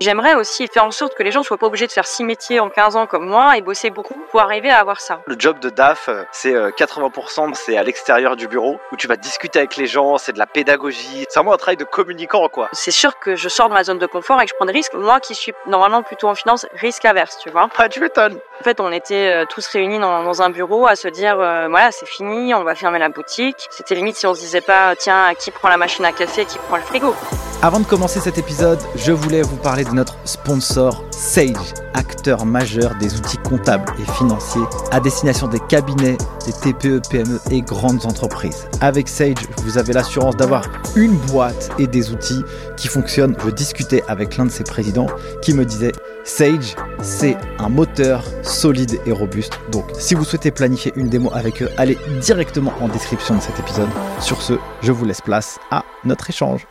J'aimerais aussi faire en sorte que les gens soient pas obligés de faire six métiers en 15 ans comme moi et bosser beaucoup pour arriver à avoir ça. Le job de DAF, euh, c'est 80% c'est à l'extérieur du bureau où tu vas discuter avec les gens, c'est de la pédagogie. C'est vraiment un travail de communicant quoi. C'est sûr que je sors de ma zone de confort et que je prends des risques. Moi qui suis normalement plutôt en finance, risque averse, tu vois. Ah, tu m'étonnes. En fait, on était tous réunis dans, un bureau à se dire voilà, c'est fini, on va fermer la boutique. C'était limite si on se disait pas tiens, qui prend la machine à café, qui prend le frigo. Avant de commencer cet épisode, je voulais vous parler notre sponsor Sage, acteur majeur des outils comptables et financiers à destination des cabinets, des TPE, PME et grandes entreprises. Avec Sage, vous avez l'assurance d'avoir une boîte et des outils qui fonctionnent. Je discutais avec l'un de ses présidents qui me disait Sage, c'est un moteur solide et robuste. Donc, si vous souhaitez planifier une démo avec eux, allez directement en description de cet épisode. Sur ce, je vous laisse place à notre échange.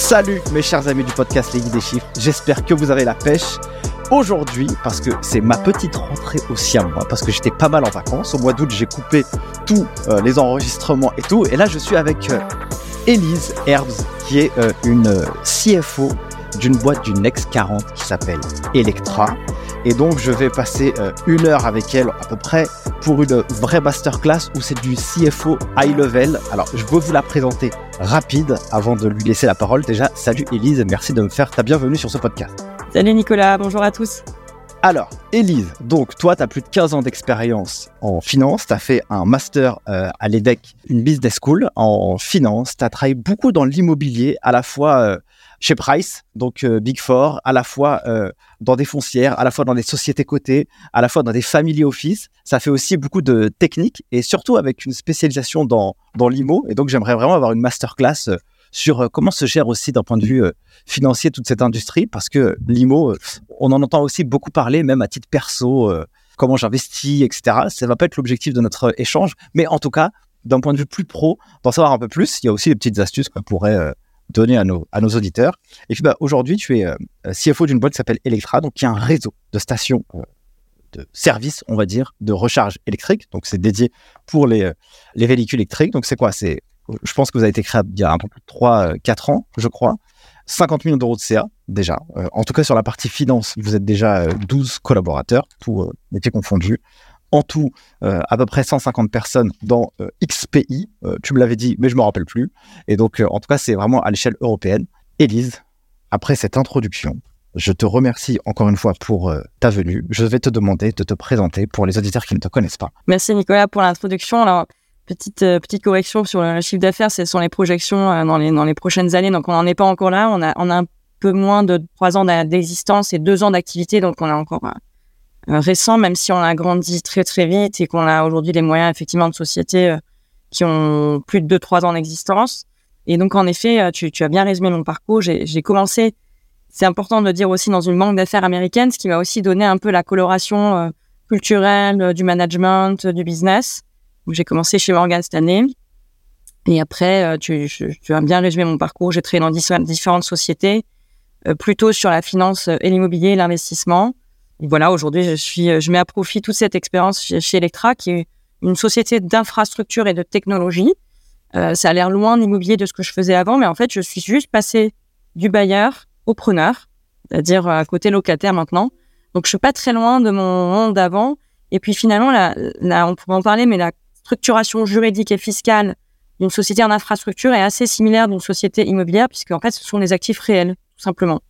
Salut mes chers amis du podcast Les des Chiffres, j'espère que vous avez la pêche. Aujourd'hui, parce que c'est ma petite rentrée aussi à moi, parce que j'étais pas mal en vacances, au mois d'août j'ai coupé tous euh, les enregistrements et tout, et là je suis avec euh, Elise Herbs, qui est euh, une CFO d'une boîte du Next 40 qui s'appelle Electra. Et donc, je vais passer euh, une heure avec elle à peu près pour une vraie masterclass où c'est du CFO high level. Alors, je veux vous la présenter rapide avant de lui laisser la parole. Déjà, salut Elise, merci de me faire ta bienvenue sur ce podcast. Salut Nicolas, bonjour à tous. Alors, Elise, donc toi, tu as plus de 15 ans d'expérience en finance, tu as fait un master euh, à l'EDEC, une business school en finance, tu as travaillé beaucoup dans l'immobilier, à la fois euh, chez Price, donc euh, Big Four, à la fois euh, dans des foncières, à la fois dans des sociétés cotées, à la fois dans des family office. Ça fait aussi beaucoup de techniques et surtout avec une spécialisation dans, dans l'IMO. Et donc, j'aimerais vraiment avoir une masterclass euh, sur comment se gère aussi d'un point de vue financier toute cette industrie parce que l'IMO, on en entend aussi beaucoup parler, même à titre perso, comment j'investis, etc. Ça va pas être l'objectif de notre échange, mais en tout cas, d'un point de vue plus pro, d'en savoir un peu plus, il y a aussi des petites astuces qu'on pourrait donner à nos, à nos auditeurs. Et puis bah, aujourd'hui, tu es euh, CFO d'une boîte qui s'appelle Electra, donc qui a un réseau de stations euh, de services, on va dire, de recharge électrique. Donc c'est dédié pour les, euh, les véhicules électriques. Donc c'est quoi? C'est, Je pense que vous avez été créé il y a un peu plus de 3-4 ans, je crois. 50 millions d'euros de CA déjà. en tout cas, sur la partie finance, vous êtes déjà 12 collaborateurs, tous métiers confondus en tout euh, à peu près 150 personnes dans euh, X pays. Euh, tu me l'avais dit, mais je me rappelle plus. Et donc, en tout cas, c'est vraiment à l'échelle européenne. Élise, après cette introduction, je te remercie encore une fois pour ta venue. Je vais te demander de te présenter pour les auditeurs qui ne te connaissent pas. Merci Nicolas pour l'introduction. Alors, petite, petite correction sur le chiffre d'affaires, ce sont les projections dans, les, dans prochaines années. Donc, on n'en est pas encore là. On a, on a un peu moins de trois ans d'existence et deux ans d'activité. Donc, on a encore euh, récent, même si on a grandi très très vite et qu'on a aujourd'hui des moyens effectivement de société euh, qui ont plus de 2-3 ans d'existence. Et donc en effet, euh, tu, tu, as bien résumé mon parcours. J'ai commencé, c'est important de le dire aussi, dans une banque d'affaires américaine, ce qui m'a aussi donné un peu la coloration culturelle du management, du business. J'ai commencé chez Morgan Stanley. Et après, tu, tu as bien résumé mon parcours. J'ai travaillé dans différentes sociétés, plutôt sur la finance et l'immobilier, l'investissement voilà, aujourd'hui, je suis, je mets à profit toute cette expérience chez, Electra, qui est une société d'infrastructure et de technologie. Euh, ça a l'air loin d'immobilier de ce que je faisais avant, mais en fait, je suis juste passé du bailleur au preneur, c'est-à-dire à côté locataire maintenant. Donc, je suis pas très loin de mon monde d'avant. Et puis finalement, là, là, on pourrait en parler, mais la structuration juridique et fiscale d'une société en infrastructure est assez similaire d'une société immobilière, puisque en fait, ce sont des actifs réels, tout simplement.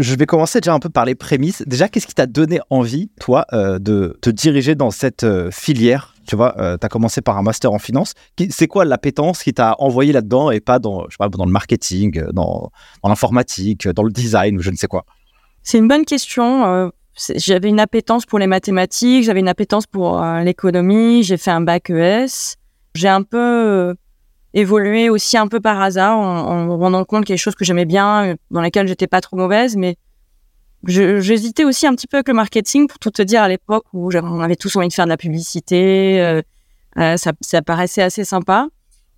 Je vais commencer déjà un peu par les prémices. Déjà, qu'est-ce qui t'a donné envie, toi, euh, de te diriger dans cette euh, filière? Tu vois, euh, tu as commencé par un master en finance. C'est quoi l'appétence qui t'a envoyé là-dedans et pas dans, je sais pas, dans le marketing, dans, dans l'informatique, dans le design ou je ne sais quoi? C'est une bonne question. j'avais une appétence pour les mathématiques, j'avais une appétence pour l'économie, j'ai fait un bac ES. J'ai un peu évolué aussi un peu par hasard en, me rendant compte qu'il y a des choses que j'aimais bien, dans lesquelles j'étais pas trop mauvaise, mais j'hésitais aussi un petit peu avec le marketing pour tout te dire à l'époque où on avait tous envie de faire de la publicité, euh, euh, ça, ça, paraissait assez sympa.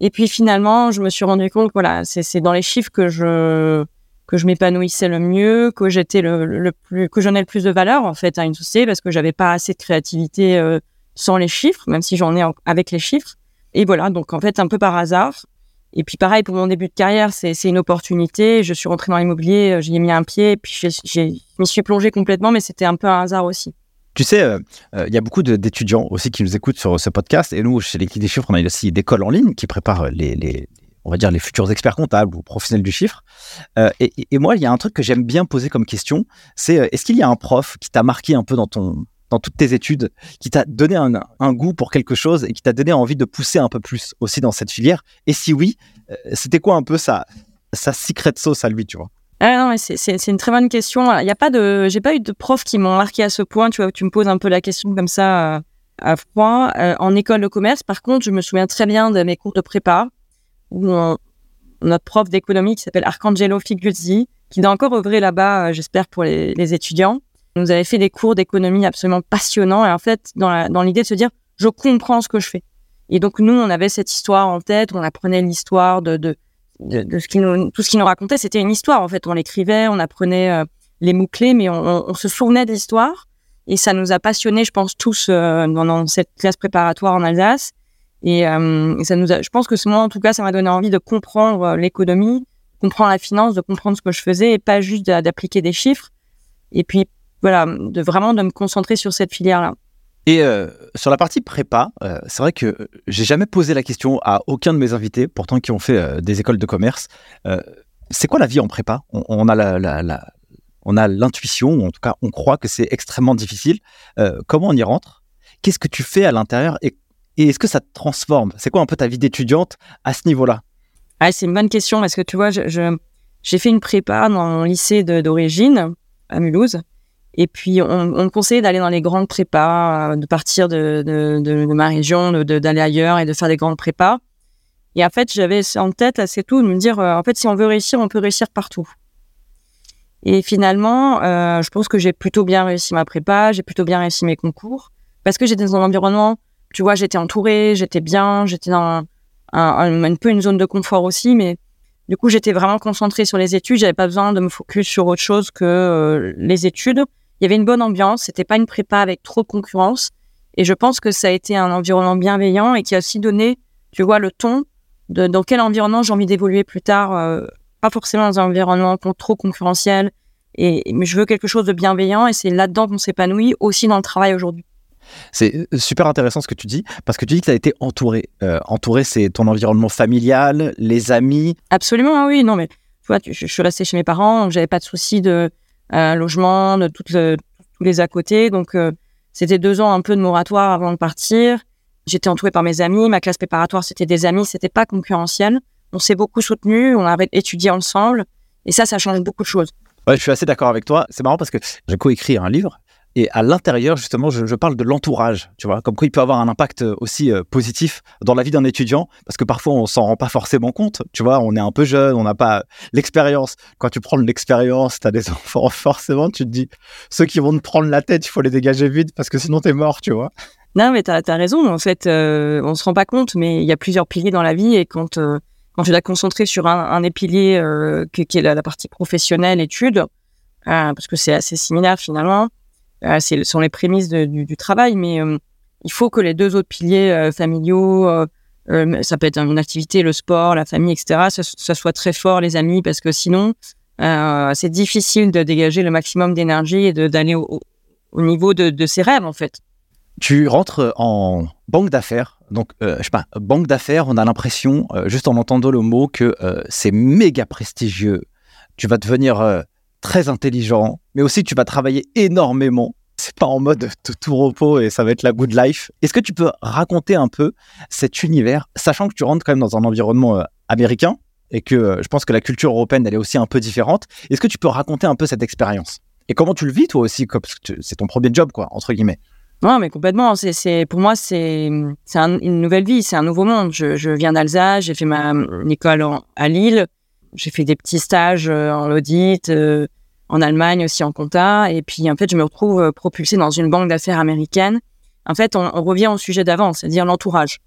Et puis finalement, je me suis rendu compte, voilà, c'est dans les chiffres que je que je m'épanouissais le mieux, que j'étais le, le, plus, que j'en ai le plus de valeur en fait à une société parce que j'avais pas assez de créativité euh, sans les chiffres, même si j'en ai avec les chiffres. Et voilà, donc en fait, un peu par hasard, Et puis pareil pour mon début de carrière, c'est une opportunité. Je suis rentrée dans l'immobilier, j'y ai mis un pied, puis je m'y suis plongée complètement, mais c'était un peu un hasard aussi. Tu sais, euh, euh, il y a beaucoup d'étudiants aussi qui nous écoutent sur ce podcast. Et nous, chez l'équipe des chiffres, on a aussi des écoles en ligne qui préparent les, les, on va dire, les futurs experts comptables ou professionnels du chiffre. Euh, et, et, moi, il y a un truc que j'aime bien poser comme question, c'est est-ce qu'il y a un prof qui t'a marqué un peu dans ton dans toutes tes études, qui t'a donné un, goût pour quelque chose et qui t'a donné envie de pousser un peu plus aussi dans cette filière? Et si oui, c'était quoi un peu sa, sa secret sauce à lui, tu vois? Ah non, c'est une très bonne question. Il y a pas de, j'ai pas eu de profs qui m'ont marqué à ce point. Tu tu me poses un peu la question comme ça euh, à froid. Euh, en école de commerce, par contre, je me souviens très bien de mes cours de prépa où notre prof d'économie qui s'appelle Arcangelo Figuzzi, qui doit encore œuvrer là-bas, euh, j'espère pour les, étudiants, nous avait fait des cours d'économie absolument passionnants. Et en fait, dans l'idée de se dire, je comprends ce que je fais. Et donc nous, on avait cette histoire en tête. On apprenait l'histoire de, de de, ce qui nous, tout ce qu'il nous racontait, c'était une histoire. En fait, on l'écrivait, on apprenait euh, les mots clés, mais on, se souvenait de l'histoire. Et ça nous a passionnés, je pense, tous euh, dans, cette classe préparatoire en Alsace. Et, euh, ça nous a, je pense que ce moment, en tout cas, ça m'a donné envie de comprendre l'économie, comprendre la finance, de comprendre ce que je faisais et pas juste d'appliquer des chiffres. Et puis, voilà, de vraiment de me concentrer sur cette filière-là. Et euh, sur la partie prépa, euh, c'est vrai que j'ai jamais posé la question à aucun de mes invités, pourtant qui ont fait euh, des écoles de commerce. c'est quoi la vie en prépa? On, a la, on a l'intuition, ou en tout cas on croit que c'est extrêmement difficile. comment on y rentre? Qu'est-ce que tu fais à l'intérieur et, est-ce que ça te transforme? C'est quoi un peu ta vie d'étudiante à ce niveau-là? Ah, C'est une bonne question parce que tu vois, j'ai fait une prépa dans mon lycée d'origine à Mulhouse. Et puis, on, me conseillait d'aller dans les grandes prépas, euh, de partir de, ma région, d'aller ailleurs et de faire des grandes prépas. Et en fait, j'avais en tête assez tout de me dire, euh, en fait, si on veut réussir, on peut réussir partout. Et finalement, euh, je pense que j'ai plutôt bien réussi ma prépa, j'ai plutôt bien réussi mes concours, parce que j'étais dans un environnement, tu vois, j'étais entourée, j'étais bien, j'étais dans un, un, peu une zone de confort aussi, mais du coup, j'étais vraiment concentrée sur les études, j'avais pas besoin de me focus sur autre chose que les études il y avait une bonne ambiance, c'était pas une prépa avec trop de concurrence. Et je pense que ça a été un environnement bienveillant et qui a aussi donné, tu vois, le ton de dans quel environnement j'ai envie d'évoluer plus tard. Euh, pas forcément dans un environnement trop concurrentiel. Et, mais je veux quelque chose de bienveillant et c'est là-dedans qu'on s'épanouit aussi dans le travail aujourd'hui. C'est euh, super intéressant ce que tu dis, parce que tu dis que tu as été entouré. Euh, entouré, c'est ton environnement familial, les amis. Absolument, oui. Non, mais tu vois, je, suis restée chez mes parents, donc j'avais pas de souci de, logement, de toutes tous les à côté. Donc, euh, c'était deux ans un peu de moratoire avant de partir. J'étais entourée par mes amis. Ma classe préparatoire, c'était des amis. C'était pas concurrentiel. On s'est beaucoup soutenu. On a étudié ensemble. Et ça, ça change beaucoup de choses. Je suis assez d'accord avec toi. C'est marrant parce que j'ai coécrit un livre et à l'intérieur, justement, je, parle de l'entourage, tu vois, comme quoi il peut avoir un impact aussi euh, positif dans la vie d'un étudiant, parce que parfois on s'en rend pas forcément compte, tu vois, on est un peu jeune, on n'a pas l'expérience. Quand tu prends de l'expérience, tu as des enfants, forcément, tu te dis, ceux qui vont te prendre la tête, il faut les dégager vite, parce que sinon tu es mort, tu vois. Non, mais tu as, raison, en fait, euh, on se rend pas compte, mais il y a plusieurs piliers dans la vie, et quand, euh, quand tu l'as concentré sur un, un des piliers qui, qui, est la, la partie professionnelle, études, parce que c'est assez similaire finalement, euh, ce sont les prémices du, travail, mais euh, il faut que les deux autres piliers euh, familiaux, ça peut être une activité, le sport, la famille, etc., ça, soit très fort, les amis, parce que sinon, c'est difficile de dégager le maximum d'énergie et d'aller au, au, niveau de, de, ses rêves, en fait. Tu rentres en banque d'affaires. Donc, euh, je sais pas, banque d'affaires, on a l'impression, juste en entendant le mot, que c'est méga prestigieux. Tu vas devenir très intelligent, mais aussi tu vas travailler énormément. C'est pas en mode tout repos et ça va être la good life. Est-ce que tu peux raconter un peu cet univers, sachant que tu rentres quand même dans un environnement euh, américain et que euh, je pense que la culture européenne elle est aussi un peu différente. Est-ce que tu peux raconter un peu cette expérience? Et comment tu le vis toi aussi, parce que c'est ton premier job quoi entre guillemets. Non, mais complètement. C'est, pour moi, c'est, c'est une nouvelle vie, c'est un nouveau monde. Je, je viens d'Alsace, j'ai fait ma école à Lille j'ai fait des petits stages euh, en audit, euh, en Allemagne aussi en compta. Et puis, en fait, je me retrouve euh, propulsée dans une banque d'affaires américaine. En fait, on, revient au sujet d'avant, c'est-à-dire l'entourage.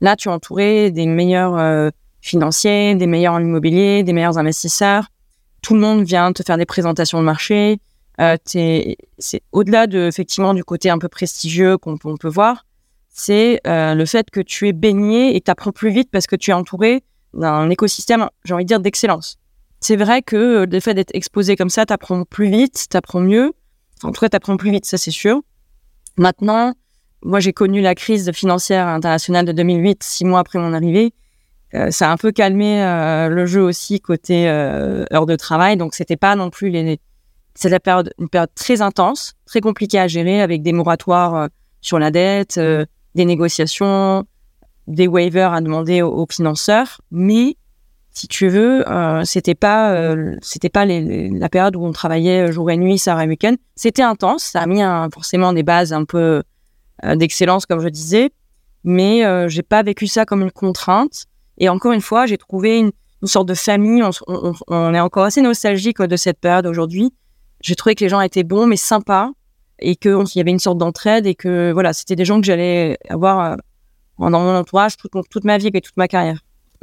Là, tu es entouré des meilleurs financiers, des meilleurs en immobilier, des meilleurs investisseurs. Tout le monde vient te faire des présentations de marché. Euh, c'est au-delà de effectivement du côté un peu prestigieux qu'on peut voir, c'est euh, le fait que tu es baigné et tu apprends plus vite parce que tu es entouré d'un écosystème, j'ai envie de dire, d'excellence. C'est vrai que le fait d'être exposé comme ça, t'apprends plus vite, t'apprends mieux. en tout cas, t'apprends plus vite, ça c'est sûr. Maintenant, moi j'ai connu la crise financière internationale de 2008, six mois après mon arrivée. Euh, ça a un peu calmé euh, le jeu aussi côté euh, de travail. Donc c'était pas non plus les. C'est la période, une période très intense, très compliquée à gérer avec des moratoires sur la dette, des négociations, des waivers à demander aux, financeurs. Mais si tu veux, c'était pas c'était pas les, la période où on travaillait jour et nuit, soir et week-end. C'était intense. Ça a mis forcément des bases un peu d'excellence, comme je disais. Mais j'ai pas vécu ça comme une contrainte. Et encore une fois, j'ai trouvé une, sorte de famille. On, est encore assez nostalgique de cette période aujourd'hui. J'ai trouvé que les gens étaient bons, mais sympas, et qu'il y avait une sorte d'entraide, et que voilà, c'était des gens que j'allais avoir euh, dans mon entourage toute, toute ma vie et toute ma carrière.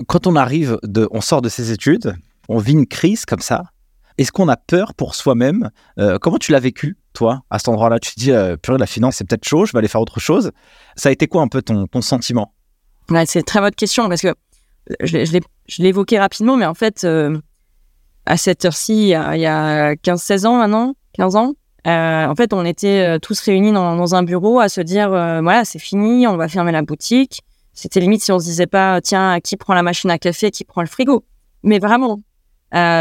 Quand on arrive, de, on sort de ses études, on vit une crise comme ça. Est-ce qu'on a peur pour soi-même? Euh, Comment tu l'as vécu, toi, à cet endroit-là? Tu te dis, euh, purée, la finance, c'est peut-être chaud, je vais aller faire autre chose. Ça a été quoi un peu ton, ton sentiment? C'est une très bonne question, parce que je, je l'ai évoqué rapidement, mais en fait, euh, à cette heure-ci, il y a, 15-16 ans maintenant, 15 ans, euh, en fait, on était euh, tous réunis dans, un bureau à se dire, voilà, c'est fini, on va fermer la boutique. C'était limite si on se disait pas, tiens, qui prend la machine à café, qui prend le frigo. Mais vraiment,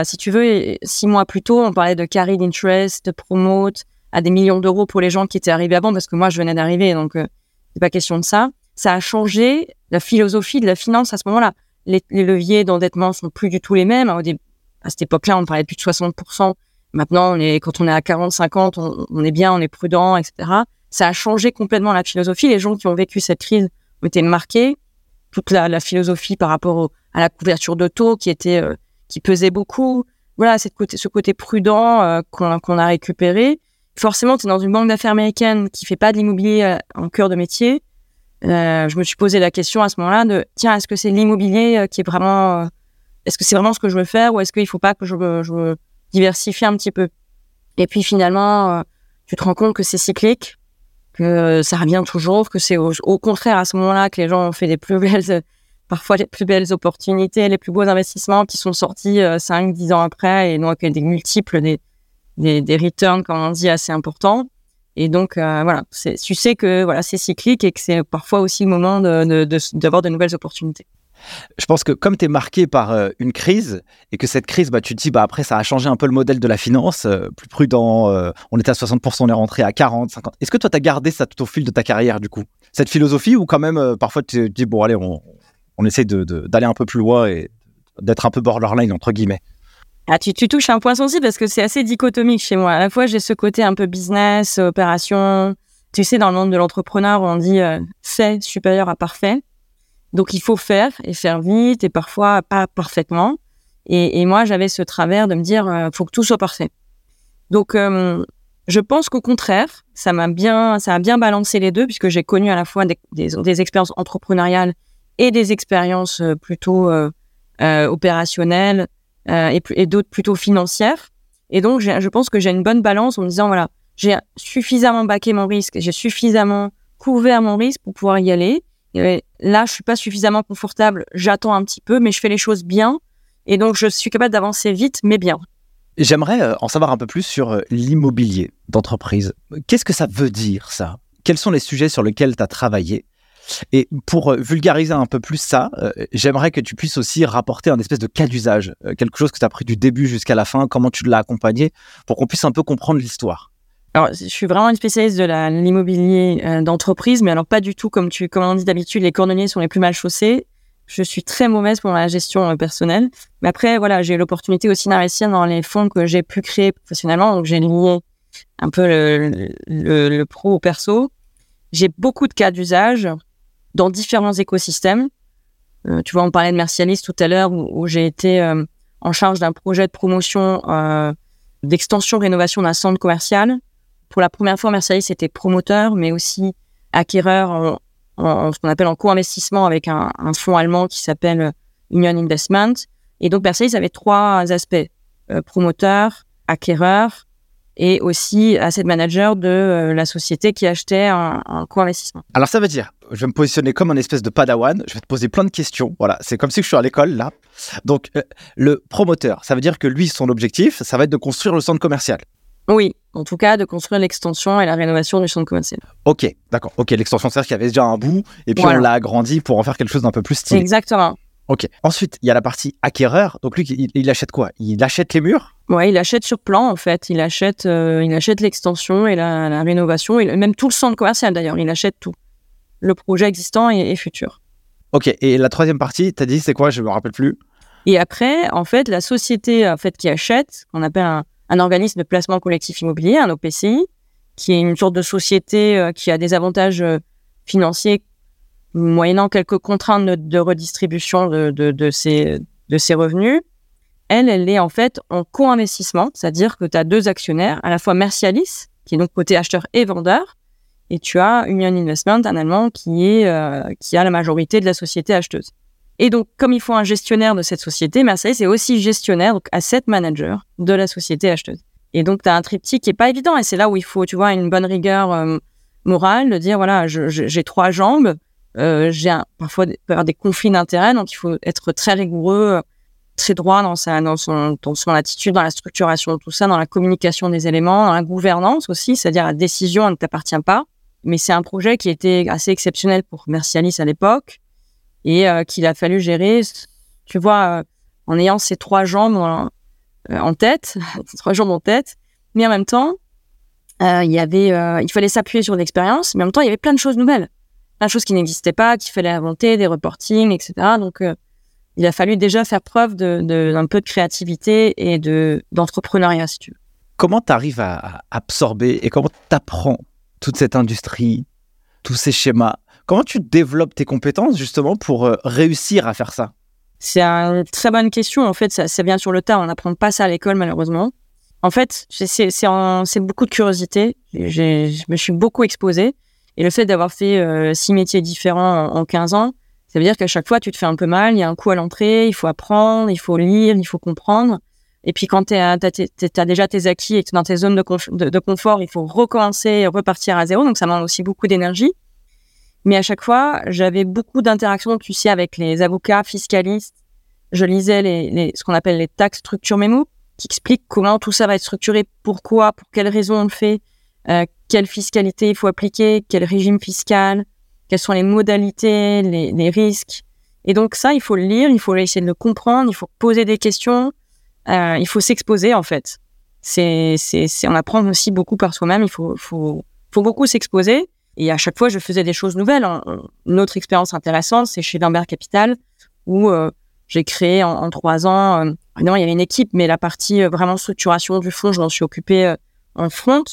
si tu veux, six mois plus tôt, on parlait de carry interest, de promote, à des millions d'euros pour les gens qui étaient arrivés avant, parce que moi, je venais d'arriver, donc c'est pas question de ça. Ça a changé la philosophie de la finance à ce moment-là les, leviers d'endettement sont plus du tout les mêmes. à cette époque-là, on parlait de plus de 60%. Maintenant, on est, quand on est à 40, 50, on, est bien, on est prudent, etc. Ça a changé complètement la philosophie. Les gens qui ont vécu cette crise ont été marqués. Toute la, philosophie par rapport à la couverture de taux qui était, euh, qui pesait beaucoup. Voilà, ce côté prudent euh, qu'on a récupéré. Forcément, tu es dans une banque d'affaires américaine qui fait pas de l'immobilier euh, en cœur de métier. Euh, je me suis posé la question à ce moment-là de tiens, est-ce que c'est l'immobilier euh, qui est vraiment, est-ce que c'est vraiment ce que je veux faire ou est-ce qu'il faut pas que je, je diversifie un petit peu Et puis finalement, tu te rends compte que c'est cyclique, que ça revient toujours, que c'est au, contraire à ce moment-là que les gens ont fait des plus belles, parfois les plus belles opportunités, les plus beaux investissements qui sont sortis 5, 10 ans après et donc des multiples, des, des, des returns, comme on dit, assez importants. Et donc euh, voilà, tu sais que voilà c'est cyclique et que c'est parfois aussi le moment d'avoir de, de, de, nouvelles opportunités. Je pense que comme tu es marqué par euh, une crise et que cette crise, bah, tu te dis, bah, après, ça a changé un peu le modèle de la finance, euh, plus prudent, on était à 60%, on est rentré à 40, 50. Est-ce que toi, tu as gardé ça tout au fil de ta carrière, du coup? Cette philosophie ou quand même, parfois, tu te dis, bon, allez, on, on essaie d'aller un peu plus loin et d'être un peu borderline, entre guillemets? Ah, tu, touches un point sensible parce que c'est assez dichotomique chez moi. À la fois, j'ai ce côté un peu business, opération. Tu sais, dans le monde de l'entrepreneur, on dit euh, fait supérieur à parfait. Donc, il faut faire et faire vite et parfois pas parfaitement. Et, et moi, j'avais ce travers de me dire, euh, faut que tout soit parfait. Donc, euh, je pense qu'au contraire, ça m'a bien, ça a bien balancé les deux puisque j'ai connu à la fois des, des, des expériences entrepreneuriales et des expériences euh, plutôt euh, opérationnelles euh, et, et d'autres plutôt financières. Et donc, je pense que j'ai une bonne balance en me disant, voilà, j'ai suffisamment baqué mon risque, j'ai suffisamment couvert mon risque pour pouvoir y aller. Là, je suis pas suffisamment confortable, j'attends un petit peu, mais je fais les choses bien. Et donc, je suis capable d'avancer vite, mais bien. J'aimerais euh, en savoir un peu plus sur euh, l'immobilier d'entreprise. Qu'est-ce que ça veut dire, ça? Quels sont les sujets sur lesquels tu as travaillé? Et pour euh, vulgariser un peu plus ça, j'aimerais que tu puisses aussi rapporter un espèce de cas d'usage, quelque chose que tu as pris du début jusqu'à la fin, comment tu l'as accompagné, pour qu'on puisse un peu comprendre l'histoire. Alors, je suis vraiment une spécialiste de l'immobilier d'entreprise, mais alors pas du tout comme tu, comme on dit d'habitude, les cordonniers sont les plus mal chaussés. Je suis très mauvaise pour la gestion personnelle. Mais après, voilà, j'ai eu l'opportunité aussi d'investir dans les fonds que j'ai pu créer professionnellement. Donc, j'ai lié un peu le, le, le pro au perso. J'ai beaucoup de cas d'usage dans différents écosystèmes. Euh, tu vois, on parlait de Mercialis tout à l'heure, où, j'ai été euh, en charge d'un projet de promotion euh, d'extension rénovation d'un centre commercial. Pour la première fois, Mercialis était promoteur, mais aussi acquéreur en, ce qu'on appelle en co-investissement avec un, fonds allemand qui s'appelle Union Investment. Et donc, Mercialis avait trois aspects promoteur, acquéreur et aussi asset manager de euh, la société qui achetait un, co-investissement. Alors ça veut dire, je vais me positionner comme un espèce de padawan, je vais te poser plein de questions. Voilà, c'est comme si je suis à l'école là. Donc euh, le promoteur, ça veut dire que lui, son objectif, ça va être de construire le centre commercial. Oui, en tout cas, de construire l'extension et la rénovation du centre commercial. Ok, d'accord. Ok, l'extension, c'est-à-dire qu'il y avait déjà un bout, et puis Voilà. on l'a agrandi pour en faire quelque chose d'un peu plus stylé. Exactement. Ok. Ensuite, il y a la partie acquéreur. Donc lui, il, il achète quoi? Il achète les murs? Ouais, il achète sur plan en fait. Il achète, euh, il achète l'extension et la, la rénovation, et même tout le centre commercial d'ailleurs. Il achète tout, le projet existant et, et futur. Ok. Et la troisième partie, t'as dit, c'est quoi? Je me rappelle plus. Et après, en fait, la société en fait qui achète, qu'on appelle un, un organisme de placement collectif immobilier, un OPCI, qui est une sorte de société euh, qui a des avantages euh, financiers moyennant quelques contraintes de, redistribution de, de, ses, de revenus. Elle, elle est en fait en co-investissement, c'est-à-dire que tu as deux actionnaires, à la fois Mercialis, qui est donc côté acheteur et vendeur, et tu as Union Investment, un Allemand, qui, est, euh, qui a la majorité de la société acheteuse. Et donc, comme il faut un gestionnaire de cette société, Mercedes est aussi gestionnaire, donc asset manager de la société acheteuse. Et donc, tu as un triptyque qui est pas évident. Et c'est là où il faut, tu vois, une bonne rigueur euh, morale de dire, voilà, j'ai trois jambes, euh, j'ai parfois des, des conflits d'intérêts, donc il faut être très rigoureux, très droit dans, sa, dans, son, son attitude, dans la structuration de tout ça, dans la communication des éléments, dans la gouvernance aussi, c'est-à-dire la décision elle ne t'appartient pas. Mais c'est un projet qui était assez exceptionnel pour Mercialis à l'époque et euh, qu'il a fallu gérer, tu vois, euh, en ayant ces trois jambes en, euh, tête, trois jambes en tête, mais en même temps, il y avait, il fallait s'appuyer sur l'expérience, mais en même temps, il y avait plein de choses nouvelles, plein de choses qui n'existaient pas, qu'il fallait inventer, des reportings, etc. Donc, il a fallu déjà faire preuve d'un peu de créativité et de d'entrepreneuriat, si tu veux. Comment tu arrives à absorber et comment tu apprends toute cette industrie, tous ces schémas? Comment tu développes tes compétences justement pour euh, réussir à faire ça? C'est une très bonne question. En fait, ça vient sur le tas. On n'apprend pas ça à l'école, malheureusement. En fait, c'est- c'est c'est c'est beaucoup de curiosité. Je me suis beaucoup exposée. Et le fait d'avoir fait euh, six métiers différents en, en 15 ans, ça veut dire qu'à chaque fois, tu te fais un peu mal. Il y a un coup à l'entrée, il faut apprendre, il faut lire, il faut comprendre. Et puis, quand tu as, déjà tes acquis et que tu es dans tes zones de confort, il faut recommencer et repartir à zéro. Donc, ça demande aussi beaucoup d'énergie. Mais à chaque fois, j'avais beaucoup d'interactions, tu sais, avec les avocats, fiscalistes. Je lisais les, les- ce qu'on appelle les tax structure mémo, qui expliquent comment tout ça va être structuré, pourquoi, pour quelles raisons on le fait, euh, quelle fiscalité il faut appliquer, quel régime fiscal, quelles sont les modalités, les, les risques. Et donc ça, il faut le lire, il faut essayer de le comprendre, il faut poser des questions, euh, il faut s'exposer en fait. C'est, c'est, on apprend aussi beaucoup par soi-même. Il faut, faut, faut beaucoup s'exposer. Et à chaque fois, je faisais des choses nouvelles. Une autre expérience intéressante, c'est chez Limbert Capital, où euh, j'ai créé en, trois ans. Euh, non, il y avait une équipe, mais la partie euh, vraiment structuration du fonds, je m'en suis occupée euh, en front.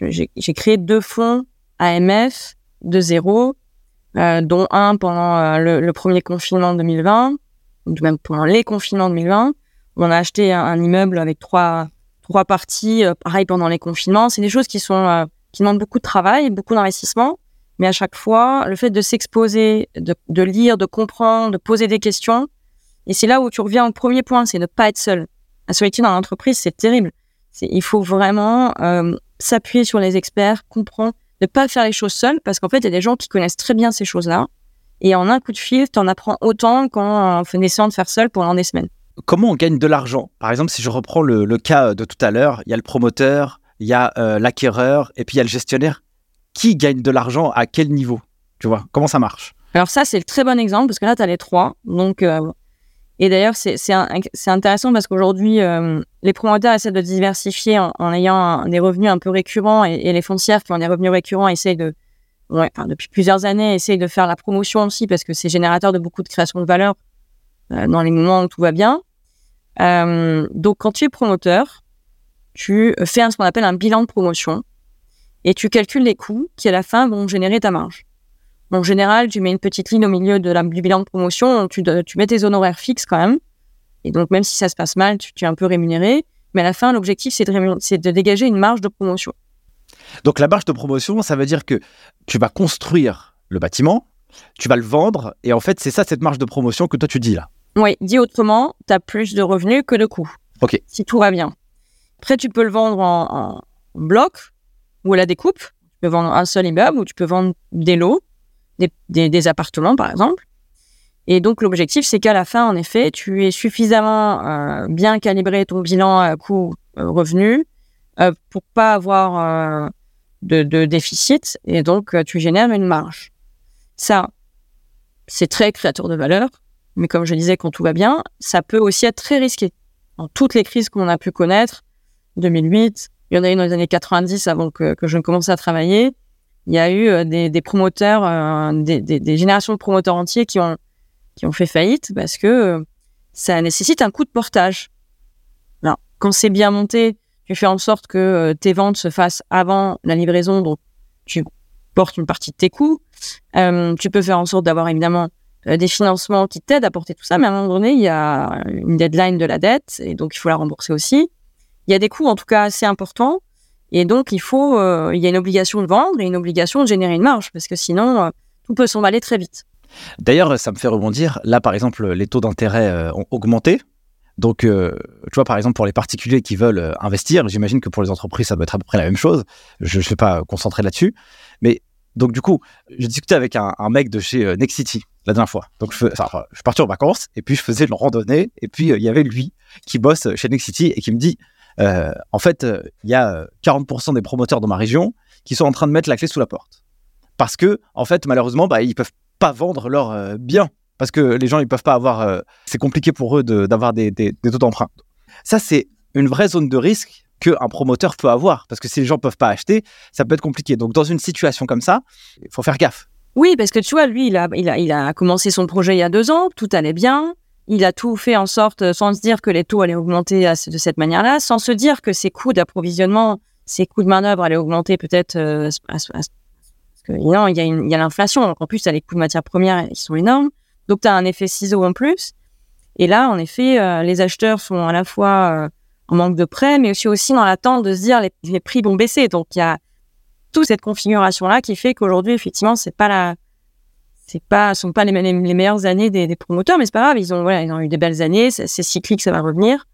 J'ai créé deux fonds AMF de zéro, dont un pendant le, premier confinement de 2020, ou même pendant les confinements de 2020. On a acheté un, un immeuble avec trois, trois parties, pareil pendant les confinements. C'est des choses qui sont qui demandent beaucoup de travail, beaucoup d'investissement. Mais à chaque fois, le fait de s'exposer, de, lire, de comprendre, de poser des questions, et c'est là où tu reviens au premier point, c'est ne pas être seul. La solitude dans l'entreprise, c'est terrible. Il faut vraiment euh, s'appuyer sur les experts, comprendre, ne pas faire les choses seul, parce qu'en fait, il y a des gens qui connaissent très bien ces choses-là. Et en un coup de fil, tu en apprends autant qu'en en essayant de faire seul pendant des semaines. Comment on gagne de l'argent? Par exemple, si je reprends le cas de tout à l'heure, il y a le promoteur, il y a euh, l'acquéreur et puis il y a le gestionnaire. Qui gagne de l'argent à quel niveau Tu vois, comment ça marche? Alors ça, c'est le très bon exemple, parce que là, tu as les trois. Donc, euh, et d'ailleurs, c'est intéressant parce qu'aujourd'hui, euh, les promoteurs essaient de diversifier en, ayant des revenus un peu récurrents et, les foncières qui ont des revenus récurrents essayent de, depuis plusieurs années, essayent de faire la promotion aussi parce que c'est générateur de beaucoup de création de valeur dans les moments où tout va bien. Donc, quand tu es promoteur, tu fais un- ce qu'on appelle un bilan de promotion et tu calcules les coûts qui, à la fin, vont générer ta marge. En général, tu mets une petite ligne au milieu de la, du bilan de promotion, tu, tu mets tes honoraires fixes quand même. Et donc, même si ça se passe mal, tu, tu es un peu rémunéré. Mais à la fin, l'objectif, c'est de, de dégager une marge de promotion. Donc la marge de promotion, ça veut dire que tu vas construire le bâtiment, tu vas le vendre et en fait, c'est ça cette marge de promotion que toi tu dis là. Oui, dit autrement, tu as plus de revenus que de coûts. Ok. Si tout va bien. Après, tu peux le vendre en, bloc ou à la découpe. Tu peux vendre un seul immeuble ou tu peux vendre des lots, des, appartements par exemple. Et donc l'objectif, c'est qu'à la fin, en effet, tu aies suffisamment euh, bien calibré ton bilan à coût-revenu euh, pour pas avoir euh, de, de, déficit et donc tu génères une marge. Ça, c'est très créateur de valeur, mais comme je disais, quand tout va bien, ça peut aussi être très risqué. Dans toutes les crises qu'on a pu connaître, 2008, il y en a eu dans les années 90 avant que, je ne commence à travailler, il y a eu des, des promoteurs, des, des, générations de promoteurs entiers qui ont qui ont fait faillite parce que euh, ça nécessite un coût de portage. Alors, quand c'est bien monté, tu fais en sorte que euh, tes ventes se fassent avant la livraison, donc tu portes une partie de tes coûts. Euh, tu peux faire en sorte d'avoir évidemment des financements qui t'aident à porter tout ça, mais à un moment donné, il y a une deadline de la dette et donc il faut la rembourser aussi. Il y a des coûts en tout cas assez importants et donc il faut, il y a une obligation de vendre et une obligation de générer une marge parce que sinon tout peut s'emballer très vite. D'ailleurs, ça me fait rebondir. Là, par exemple, les taux d'intérêt euh, ont augmenté. Donc, euh, tu vois, par exemple, pour les particuliers qui veulent euh, investir, j'imagine que pour les entreprises, ça doit être à peu près la même chose. Je ne vais pas concentrer là-dessus. Mais donc, du coup, j'ai discuté avec un, mec de chez Nexity la dernière fois. Donc, je, enfin, je suis parti en vacances et puis je faisais une randonnée. Et puis, il y avait lui qui bosse chez Nexity et qui me dit en fait, il y a 40% des promoteurs dans ma région qui sont en train de mettre la clé sous la porte. Parce que, en fait, malheureusement, bah, ils peuvent pas vendre leurs euh, biens. Parce que les gens ils peuvent pas avoir euh, c'est compliqué pour eux d'avoir des, taux d'emprunt ça c'est une vraie zone de risque qu'un promoteur peut avoir. Parce que si les gens peuvent pas acheter ça peut être compliqué. Donc dans une situation comme ça il faut faire gaffe. Oui parce que tu vois lui il a, il a commencé son projet il y a deux ans tout allait bien il a tout fait en sorte sans se dire que les taux allaient augmenter de cette manière-là sans se dire que ses coûts d'approvisionnement ses coûts de manœuvre allaient augmenter peut-être euh, non, il y a, l'inflation. En plus, les coûts de matières premières, ils sont énormes. Donc, tu as un effet ciseau en plus. Et là, en effet, euh, les acheteurs sont à la fois euh, en manque de prêts, mais aussi, aussi dans l'attente de se dire les, les prix vont baisser. Donc, il y a toute cette configuration-là qui fait qu'aujourd'hui, effectivement, c'est pas la, c'est pas, sont pas les, les, meilleures années des, des, promoteurs, mais c'est pas grave. Ils ont, voilà, ils ont eu des belles années. C'est cyclique, ça va revenir.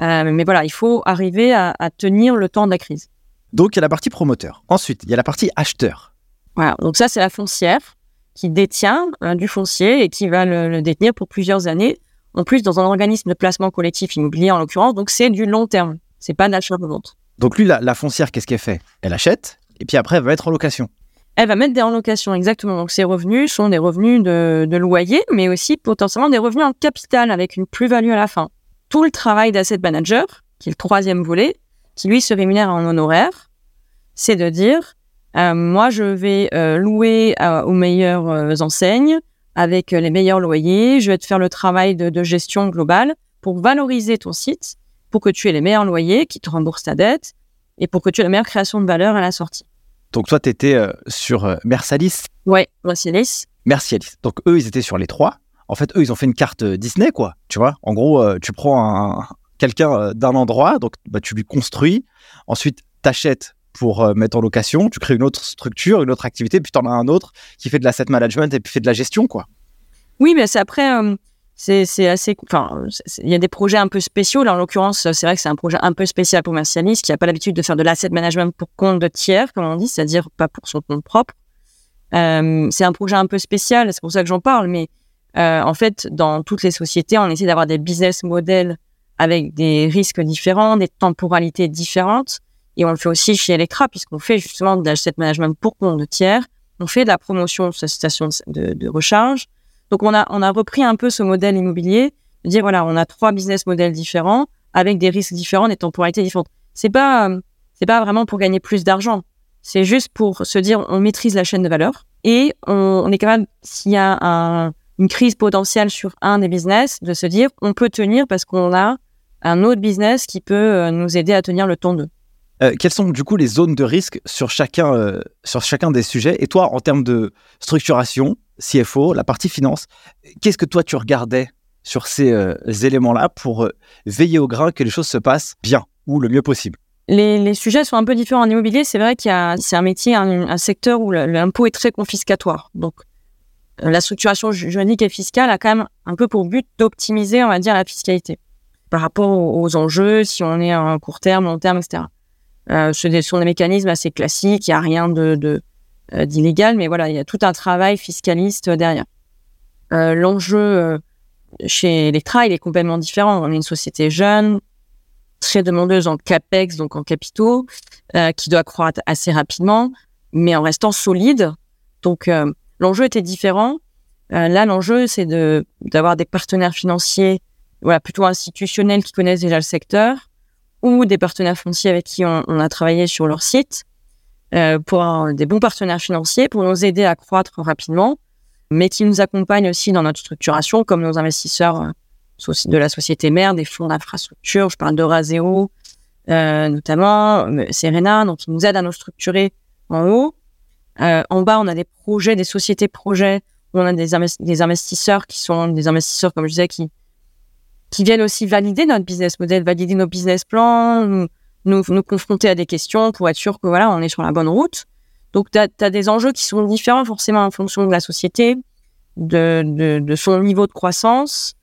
Euh, mais voilà, il faut arriver à, à tenir le temps de la crise. Donc, il y a la partie promoteur. Ensuite, il y a la partie acheteur. Voilà. Donc ça, c'est la foncière qui détient euh, du foncier et qui va le, détenir pour plusieurs années. En plus, dans un organisme de placement collectif immobilier, en l'occurrence, donc c'est du long terme. C'est pas de l'achat-vente. Donc lui, la, foncière, qu'est-ce qu'elle fait? Elle achète et puis après, elle va mettre en location. Elle va mettre des location, exactement. Donc ses revenus sont des revenus de, de loyer, mais aussi potentiellement des revenus en capital avec une plus-value à la fin. Tout le travail d'asset manager, qui est le troisième volet, qui lui se rémunère en honoraire, c'est de dire euh, moi, je vais euh, louer euh, aux meilleures enseignes avec les meilleurs loyers. Je vais te faire le travail de, gestion globale pour valoriser ton site, pour que tu aies les meilleurs loyers qui te remboursent ta dette et pour que tu aies la meilleure création de valeur à la sortie. Donc toi, tu étais sur Mercialis Ouais, Mercialis. Mercialis. Donc eux, ils étaient sur les trois. En fait, eux, ils ont fait une carte Disney, quoi. Tu vois, en gros, tu prends quelqu'un d'un endroit, donc bah, tu lui construis. Ensuite, t'achètes pour euh, mettre en location, tu crées une autre structure, une autre activité, puis tu en as un autre qui fait de l'asset management et puis fait de la gestion, quoi. Oui, mais c'est après, euh, c'est assez. Enfin, il y a des projets un peu spéciaux. Là, en l'occurrence, c'est vrai que c'est un projet un peu spécial pour Mercialis qui n'a pas l'habitude de faire de l'asset management pour compte de tiers, comme on dit, c'est-à-dire pas pour son compte propre. Euh, c'est un projet un peu spécial, c'est pour ça que j'en parle, mais en fait, dans toutes les sociétés, on essaie d'avoir des business models avec des risques différents, des temporalités différentes. Et on le fait aussi chez Electra, puisqu'on fait justement de l'asset management pour compte de tiers. On fait de la promotion de station de, recharge. Donc, on a, on a repris un peu ce modèle immobilier, de dire, voilà, on a trois business models différents, avec des risques différents, des temporalités différentes. C'est pas, euh, c'est pas vraiment pour gagner plus d'argent. C'est juste pour se dire, on maîtrise la chaîne de valeur et on, on est capable, s'il y a un, une crise potentielle sur un des business, de se dire, on peut tenir parce qu'on a un autre business qui peut euh, nous aider à tenir le temps d'eux. Euh, quelles sont du coup les zones de risque sur chacun, sur chacun des sujets? Et toi, en termes de structuration, CFO, la partie finance, qu'est-ce que toi tu regardais sur ces euh, éléments-là pour veiller au grain que les choses se passent bien ou le mieux possible? Les, sujets sont un peu différents en immobilier. C'est vrai qu'il y a, c'est un métier, un, secteur où l'impôt est très confiscatoire. Donc, la structuration juridique et fiscale a quand même un peu pour but d'optimiser, on va dire, la fiscalité par rapport aux, enjeux, si on est un court terme, long terme, etc. Euh, ce sont des mécanismes assez classiques, il n'y a rien de, euh, d'illégal, mais voilà, il y a tout un travail fiscaliste derrière. Euh, l'enjeu euh, chez Electra, il est complètement différent. On est une société jeune, très demandeuse en capex, donc en capitaux, euh, qui doit croître assez rapidement, mais en restant solide. Donc euh, l'enjeu était différent. Euh, là, l'enjeu, c'est de d'avoir des partenaires financiers, voilà, plutôt institutionnels qui connaissent déjà le secteur, ou des partenaires fonciers avec qui on a travaillé sur leur site, euh, pour avoir des bons partenaires financiers pour nous aider à croître rapidement, mais qui nous accompagnent aussi dans notre structuration, comme nos investisseurs euh, de la société mère, des fonds d'infrastructure. Je parle d'Euraseo, euh, notamment, euh, Serena, donc ils nous aident à nous structurer en haut. En bas, on a des projets, des sociétés projets, où on a des, des investisseurs qui sont des investisseurs, comme je disais, qui, qui viennent aussi valider notre business model, valider nos business plans, nous, nous, confronter à des questions pour être sûr que voilà, on est sur la bonne route. Donc, tu as, des enjeux qui sont différents forcément en fonction de la société, de, de, de son niveau de croissance,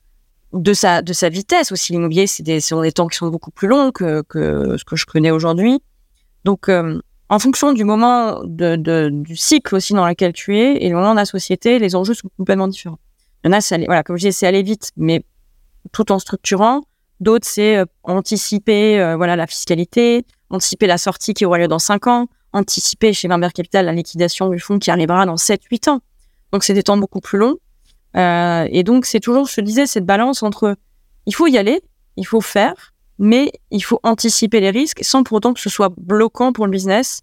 de sa, de sa vitesse aussi. L'immobilier, c'est des, des temps qui sont beaucoup plus longs que, que ce que je connais aujourd'hui. Donc, euh, en fonction du moment de, de, du cycle aussi dans lequel tu es et le moment de la société, les enjeux sont complètement différents. Il y en a, aller- voilà, comme je disais, c'est aller vite, mais tout en structurant. D'autres, c'est euh, anticiper euh, voilà, la fiscalité, anticiper la sortie qui aura lieu dans 5 ans, anticiper chez Vinberg Capital la liquidation du fonds qui arrivera dans 7-8 ans. Donc, c'est des temps beaucoup plus longs. Euh, et donc, c'est toujours, je te disais, cette balance entre il faut y aller, il faut faire, mais il faut anticiper les risques sans pour autant que ce soit bloquant pour le business.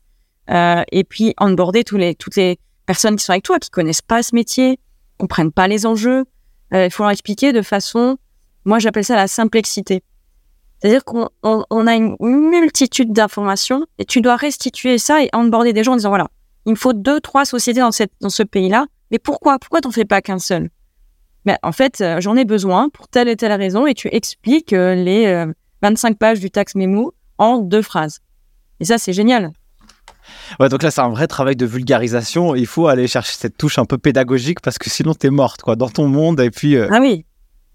Et puis, onboarder tous les, toutes les personnes qui sont avec toi, qui connaissent pas ce métier, comprennent pas les enjeux. Il faut leur expliquer de façon, moi j'appelle ça la simplexité. C'est-à-dire qu'on on, on a une multitude d'informations et tu dois restituer ça et onboarder des gens en disant voilà, il me faut deux, trois sociétés dans, cette, dans ce pays-là, mais pourquoi Pourquoi t'en fais pas qu'un seul? Mais en fait, euh, j'en ai besoin pour telle et telle raison et tu expliques euh, les euh, 25 pages du tax memo en deux phrases. Et ça, c'est génial. Ouais, donc là, c'est un vrai travail de vulgarisation. Il faut aller chercher cette touche un peu pédagogique parce que sinon, t'es morte, quoi, dans ton monde. Et puis, euh, Ah oui.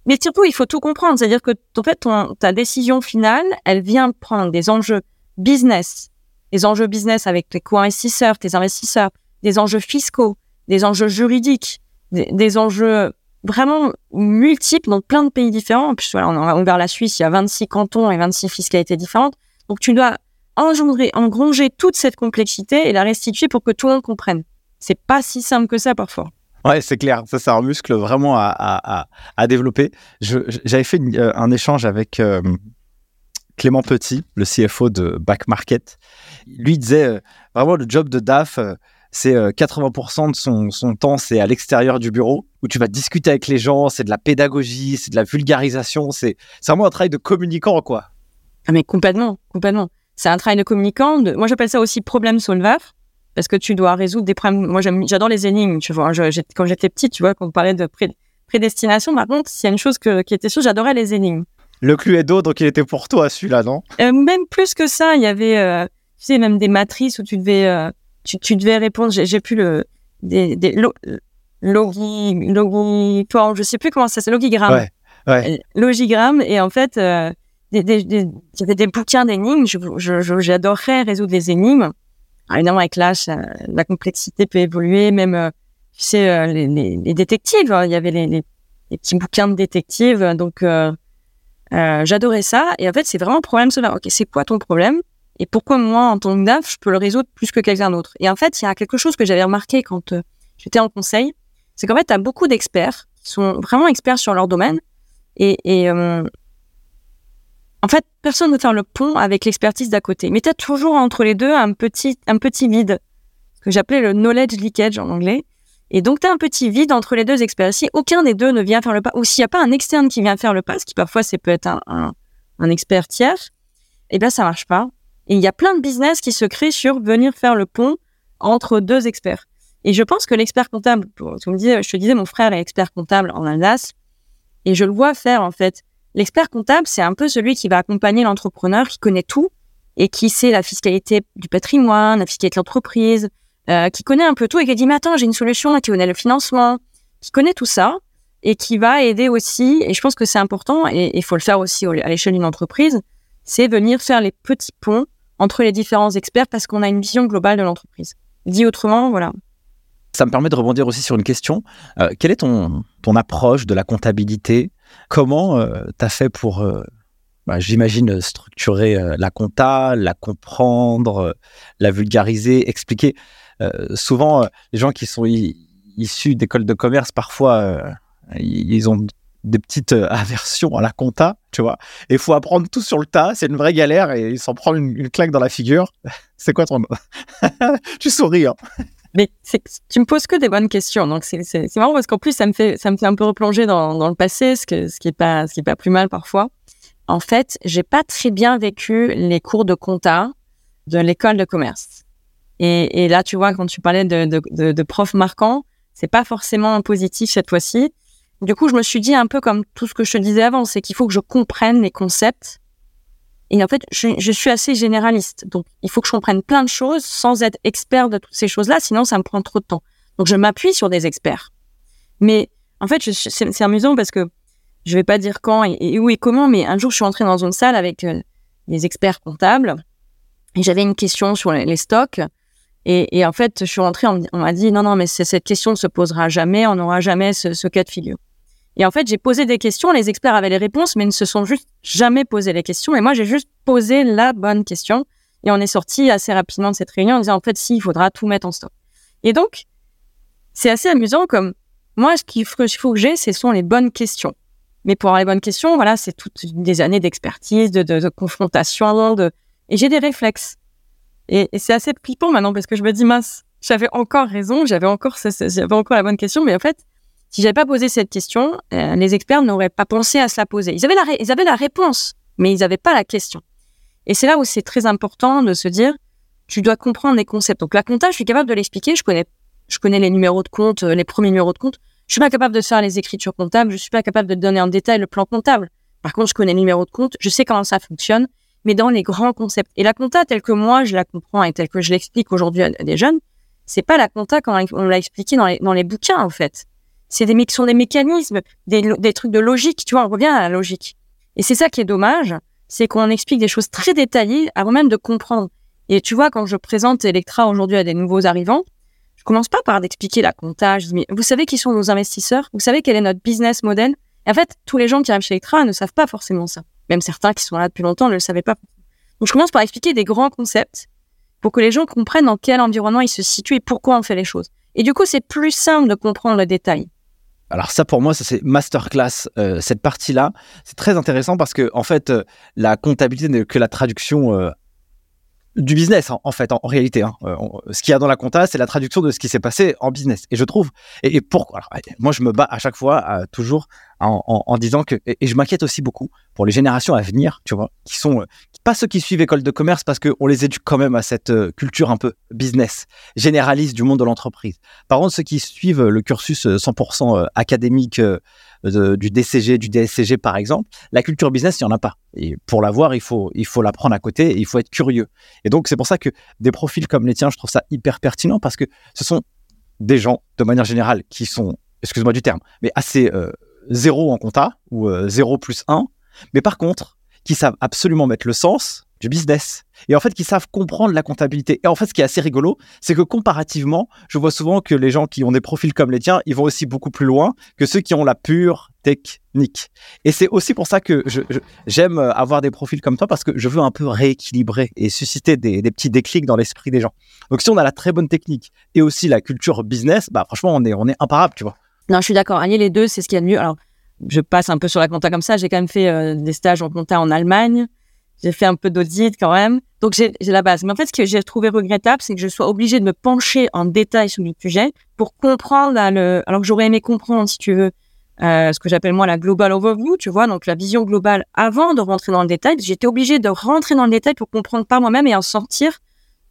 Mais surtout, il faut tout comprendre. C'est-à-dire que, en fait, ton, ta décision finale, elle vient prendre des enjeux business, des enjeux business avec tes co-investisseurs, tes investisseurs, des enjeux fiscaux, des enjeux juridiques, des, enjeux vraiment multiples dans plein de pays différents. En voilà, on a ouvert la Suisse, il y a 26 cantons et 26 fiscalités différentes. Donc, tu dois engendrer, engranger toute cette complexité et la restituer pour que tout le monde comprenne. C'est pas si simple que ça parfois. Ouais, c'est clair. Ça, c'est un muscle vraiment à, à, à, développer. J'avais fait euh, un échange avec euh, Clément Petit, le CFO de Back Market. Lui disait euh, vraiment le job de DAF, c'est euh, 80% de son, son temps, c'est à l'extérieur du bureau, où tu vas discuter avec les gens, c'est de la pédagogie, c'est de la vulgarisation, c'est vraiment un travail de communicant, quoi. Ah mais complètement, complètement. C'est un travail de communicant. Moi, j'appelle ça aussi problème solver parce que tu dois résoudre des problèmes. Moi, j'adore les énigmes. Tu vois, Je- quand j'étais petite, tu vois, quand on parlait de pré- prédestination, par contre, s'il y a une chose que, qui était sûre, j'adorais les énigmes. Le Cluedo, donc il était pour toi, celui-là, non? Euh, même plus que ça, il y avait, euh, tu sais, même des matrices où tu devais, euh, tu, tu devais répondre. J'ai plus le des, des lo- logi, logi, je sais plus comment ça s'appelle, logigramme. Ouais, ouais. Euh, Logigramme et en fait, il y avait des bouquins d'énigmes. J'adorerais résoudre les énigmes. Évidemment, avec l'âge, la complexité peut évoluer. Même, euh, tu sais, euh, les, les, détectives. hein, Il y avait les, les, petits bouquins de détectives. Donc, euh, euh, j'adorais ça. Et en fait, c'est vraiment problème solaire. Ok, c'est quoi ton problème? Et pourquoi moi, en tant que DAF, je peux le résoudre plus que quelqu'un d'autre? Et en fait, il y a quelque chose que j'avais remarqué quand j'étais en conseil, c'est qu'en fait, tu as beaucoup d'experts qui sont vraiment experts sur leur domaine. Et, en fait, personne ne veut faire le pont avec l'expertise d'à côté. Mais tu as toujours entre les deux un petit, un petit vide, que j'appelais le knowledge leakage en anglais. Et donc, tu as un petit vide entre les deux experts. Si aucun des deux ne vient faire le pas, ou s'il n'y a pas un externe qui vient faire le pas, ce qui parfois, c'est peut être un, expert tiers, eh bien, ça marche pas. Et il y a plein de business qui se créent sur venir faire le pont entre deux experts. Et je pense que l'expert comptable, tu me je te disais, mon frère est expert comptable en Alsace, et je le vois faire, en fait. L'expert comptable, c'est un peu celui qui va accompagner l'entrepreneur, qui connaît tout, et qui sait la fiscalité du patrimoine, la fiscalité de l'entreprise, euh, qui connaît un peu tout, et qui dit, mais attends, j'ai une solution, qui connaît le financement, qui connaît tout ça, et qui va aider aussi, et je pense que c'est important, et il faut le faire aussi au- à l'échelle d'une entreprise, c'est venir faire les petits ponts entre les différents experts parce qu'on a une vision globale de l'entreprise. Dit autrement, voilà. Ça me permet de rebondir aussi sur une question. Euh, quelle est ton, ton approche de la comptabilité Comment euh, tu as fait pour, euh, bah, j'imagine, structurer la compta, la comprendre, la vulgariser, expliquer Souvent, les gens qui sont issus d'écoles de commerce, parfois, ils ont des petites aversions à la compta, tu vois. Et il faut apprendre tout sur le tas, c'est une vraie galère et il s'en prend une, claque dans la figure. c'est quoi ton... tu souris, hein mais tu me poses que des bonnes questions, donc c'est marrant parce qu'en plus ça me fait ça me fait un peu replonger dans, dans le passé, ce, que, ce qui est pas pas plus mal parfois. En fait, j'ai pas très bien vécu les cours de compta de l'école de commerce. Et, et, là, tu vois, quand tu parlais de, de, de, de profs marquants, c'est pas forcément positif cette fois-ci. Du coup, je me suis dit un peu comme tout ce que je te disais avant, c'est qu'il faut que je comprenne les concepts et en fait, je, suis assez généraliste. Donc, il faut que je comprenne plein de choses sans être expert de toutes ces choses-là, sinon ça me prend trop de temps. Donc, je m'appuie sur des experts. Mais en fait, c'est amusant parce que je vais pas dire quand et, où et comment, mais un jour, je suis entrée dans une salle avec euh, des experts comptables et j'avais une question sur les, stocks. Et, en fait, je suis rentrée, on, m'a dit non, non, mais cette question ne se posera jamais, on n'aura jamais ce cas de figure. Et en fait, j'ai posé des questions, les experts avaient les réponses, mais ne se sont juste jamais posé les questions. Et moi, j'ai juste posé la bonne question. Et on est sorti assez rapidement de cette réunion en disant, en fait, si, il faudra tout mettre en stock. Et donc, c'est assez amusant comme, moi, ce qu'il faut, que j'ai, ce sont les bonnes questions. Mais pour avoir les bonnes questions, voilà, c'est toutes des années d'expertise, de, de, de, confrontation, de... et j'ai des réflexes. Et, et c'est assez flippant maintenant parce que je me dis, mince, j'avais encore raison, j'avais encore, j'avais encore la bonne question, mais en fait, si j'avais pas posé cette question, euh, les experts n'auraient pas pensé à se la poser. Ils avaient la, ils avaient la réponse, mais ils n'avaient pas la question. Et c'est là où c'est très important de se dire, tu dois comprendre les concepts. Donc la compta, je suis capable de l'expliquer. Je connais, je connais les numéros de compte, euh, les premiers numéros de compte. Je suis pas capable de faire les écritures comptables. Je suis pas capable de donner en détail le plan comptable. Par contre, je connais les numéros de compte. Je sais comment ça fonctionne, mais dans les grands concepts. Et la compta, telle que moi je la comprends et telle que je l'explique aujourd'hui à des jeunes, c'est pas la compta quand on l'a expliqué dans les, dans les bouquins en fait c'est des, sont des mécanismes, des, trucs de logique, tu vois, on revient à la logique. Et c'est ça qui est dommage, c'est qu'on explique des choses très détaillées avant même de comprendre. Et tu vois, quand je présente Electra aujourd'hui à des nouveaux arrivants, je commence pas par d'expliquer la comptage. mais vous savez qui sont nos investisseurs? Vous savez quel est notre business model? Et en fait, tous les gens qui arrivent chez Electra ne savent pas forcément ça. Même certains qui sont là depuis longtemps ne le savaient pas. Donc je commence par expliquer des grands concepts pour que les gens comprennent dans quel environnement ils se situent et pourquoi on fait les choses. Et du coup, c'est plus simple de comprendre le détail. Alors ça pour moi, c'est masterclass. Euh, cette partie-là, c'est très intéressant parce que en fait, euh, la comptabilité n'est que la traduction euh, du business en, fait, en, réalité. Hein. ce qu'il y a dans la compta, c'est la traduction de ce qui s'est passé en business. Et je trouve, et, pourquoi Moi, je me bats à chaque fois, toujours en, disant que, et, je m'inquiète aussi beaucoup pour les générations à venir, tu vois, qui sont pas ceux qui suivent école de commerce parce qu'on les éduque quand même à cette euh, culture un peu business, généraliste du monde de l'entreprise. Par contre, ceux qui suivent le cursus 100% euh, euh, du DCG, du DSCG par exemple, la culture business, il n'y en a pas. Et pour l'avoir, il faut, il faut l'apprendre à côté et il faut être curieux. Et donc, c'est pour ça que des profils comme les tiens, je trouve ça hyper pertinent parce que ce sont des gens, de manière générale, qui sont, excuse-moi du terme, mais assez zéro en compta ou zéro plus 1. Mais par contre, qui savent absolument mettre le sens du business et en fait qui savent comprendre la comptabilité. Et en fait, ce qui est assez rigolo, c'est que comparativement, je vois souvent que les gens qui ont des profils comme les tiens, ils vont aussi beaucoup plus loin que ceux qui ont la pure technique. Et c'est aussi pour ça que j'aime avoir des profils comme toi parce que je veux un peu rééquilibrer et susciter des, petits déclics dans l'esprit des gens. Donc si on a la très bonne technique et aussi la culture business, bah franchement, on est, on est imparable, tu vois. Non, je suis d'accord. Allier les deux, c'est ce qu'il y a de mieux. Alors, je passe un peu sur la compta comme ça. J'ai quand même fait euh, des stages en compta en Allemagne. J'ai fait un peu d'audit quand même. Donc, j'ai la base. Mais en fait, ce que j'ai trouvé regrettable, c'est que je sois obligée de me pencher en détail sur le sujet pour comprendre, le... alors que j'aurais aimé comprendre, si tu veux, euh, ce que j'appelle moi la global overview, tu vois, donc la vision globale avant de rentrer dans le détail. J'étais obligée de rentrer dans le détail pour comprendre par moi-même et en sortir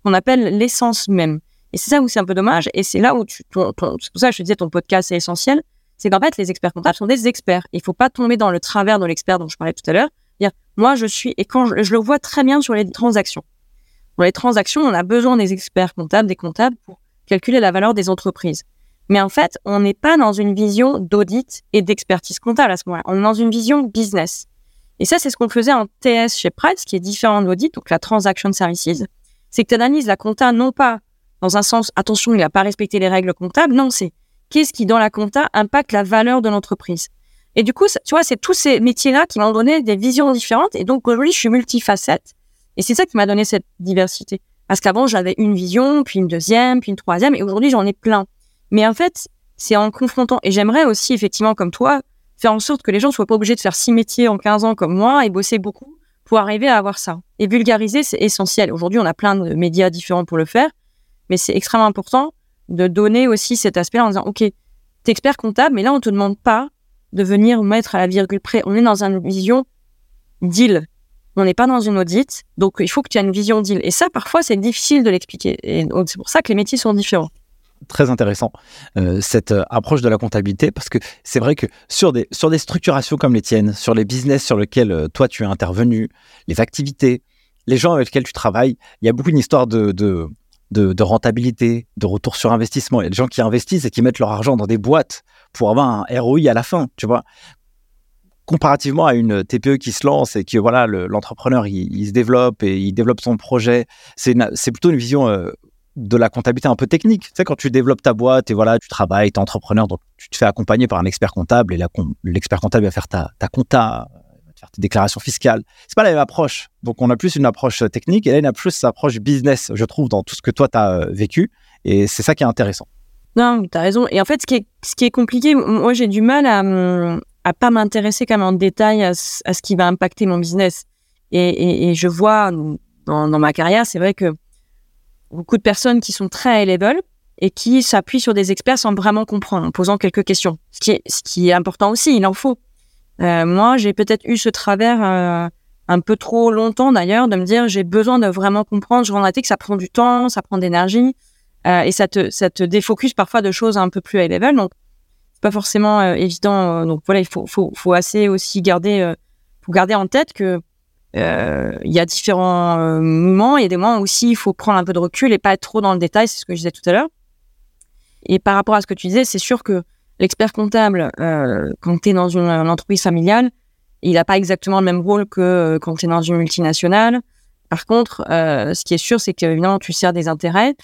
qu'on appelle l'essence même. Et c'est ça où c'est un peu dommage. Et c'est là où tu, c'est pour ça que je te disais ton podcast est essentiel c'est qu'en fait, les experts comptables sont des experts. Il faut pas tomber dans le travers de l'expert dont je parlais tout à l'heure. Moi, je suis, et quand je, le vois très bien sur les transactions. Pour les transactions, on a besoin des experts comptables, des comptables pour calculer la valeur des entreprises. Mais en fait, on n'est pas dans une vision d'audit et d'expertise comptable à ce moment-là. On est dans une vision business. Et ça, c'est ce qu'on faisait en TS chez Price, qui est différent de l'audit, donc la Transaction Services. C'est que tu analyses la compta non pas dans un sens, attention, il n'a pas respecté les règles comptables. Non, c'est qu'est-ce qui, dans la compta, impacte la valeur de l'entreprise. Et du coup, tu vois, c'est tous ces métiers-là qui m'ont donné des visions différentes. Et donc, aujourd'hui, je suis multifacette. Et c'est ça qui m'a donné cette diversité. Parce qu'avant, j'avais une vision, puis une deuxième, puis une troisième. Et aujourd'hui, j'en ai plein. Mais en fait, c'est en confrontant. Et j'aimerais aussi, effectivement, comme toi, faire en sorte que les gens soient pas obligés de faire six métiers en 15 ans comme moi et bosser beaucoup pour arriver à avoir ça. Et vulgariser, c'est essentiel. Aujourd'hui, on a plein de médias différents pour le faire. Mais c'est extrêmement important de donner aussi cet aspect-là en disant, OK, t'es expert comptable, mais là, on te demande pas de venir mettre à la virgule près. On est dans une vision deal. On n'est pas dans une audit. Donc, il faut que tu aies une vision deal. Et ça, parfois, c'est difficile de l'expliquer. Et c'est pour ça que les métiers sont différents. Très intéressant, euh, cette euh, approche de la comptabilité, parce que c'est vrai que sur des, sur des structurations comme les tiennes, sur les business sur lesquels euh, toi tu es intervenu, les activités, les gens avec lesquels tu travailles, il y a beaucoup d'histoires de, de, de, rentabilité, de retour sur investissement. Il y a des gens qui investissent et qui mettent leur argent dans des boîtes pour avoir un ROI à la fin, tu vois. Comparativement à une TPE qui se lance et que voilà l'entrepreneur il, se développe et il développe son projet, c'est plutôt une vision euh, de la comptabilité un peu technique. Tu sais, quand tu développes ta boîte et voilà, tu travailles, tu es entrepreneur, donc tu te fais accompagner par un expert comptable et l'expert comptable va faire ta, ta compta, tes déclarations fiscales. C'est pas la même approche. Donc, on a plus une approche technique et là, a plus une approche business, je trouve, dans tout ce que toi, tu as euh, vécu. Et c'est ça qui est intéressant. Non, tu as raison. Et en fait, ce qui est, compliqué, moi, j'ai du mal à, à pas m'intéresser même en détail à, ce qui va impacter mon business. Et, je vois dans, ma carrière, c'est vrai que beaucoup de personnes qui sont très high level et qui s'appuient sur des experts sans vraiment comprendre, en posant quelques questions. Ce qui est important aussi, il en faut. Euh, moi, j'ai peut-être eu ce travers euh, un peu trop longtemps d'ailleurs de me dire j'ai besoin de vraiment comprendre. Je remarque que ça prend du temps, ça prend d'énergie euh, et ça te ça te défocus parfois de choses un peu plus high level. Donc c'est pas forcément évident. donc voilà, il faut faut faut assez aussi garder faut garder en tête que il y a différents moments. Il y a des moments aussi il faut prendre un peu de recul et pas être trop dans le détail. C'est ce que je disais tout à l'heure. Et par rapport à ce que tu disais, c'est sûr que L'expert comptable, euh, quand tu es dans une, entreprise familiale, il n'a pas exactement le même rôle que euh, quand tu es dans une multinationale. Par contre, euh, ce qui est sûr, c'est qu'évidemment, tu sers des intérêts.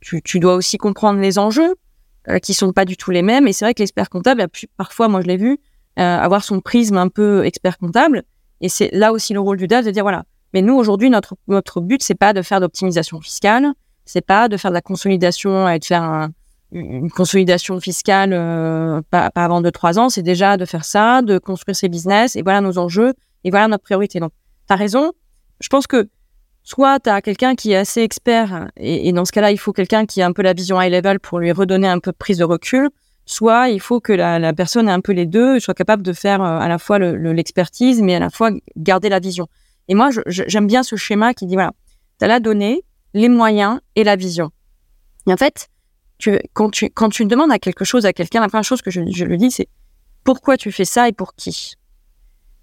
Tu, dois aussi comprendre les enjeux qui sont pas du tout les mêmes. Et c'est vrai que l'expert comptable a pu, parfois, moi je l'ai vu, avoir son prisme un peu expert comptable. Et c'est là aussi le rôle du DAF de dire voilà, mais nous aujourd'hui notre notre but c'est pas de faire d'optimisation fiscale, c'est pas de faire de la consolidation et de faire un, une consolidation fiscale euh, pas, pas, avant 2-3 ans, c'est déjà de faire ça, de construire ses business, et voilà nos enjeux, et voilà notre priorité. Donc, tu as raison. Je pense que soit tu as quelqu'un qui est assez expert, et, et dans ce cas-là, il faut quelqu'un qui a un peu la vision high level pour lui redonner un peu de prise de recul, soit il faut que la, la personne ait un peu les deux, soit capable de faire euh, à la fois l'expertise, le, mais à la fois garder la vision. Et moi, j'aime bien ce schéma qui dit, voilà, tu as la donnée, les moyens et la vision. Et en fait, quand, tu, quand tu demandes à quelque chose à quelqu'un, la première chose que je, je lui dis, c'est pourquoi tu fais ça et pour qui?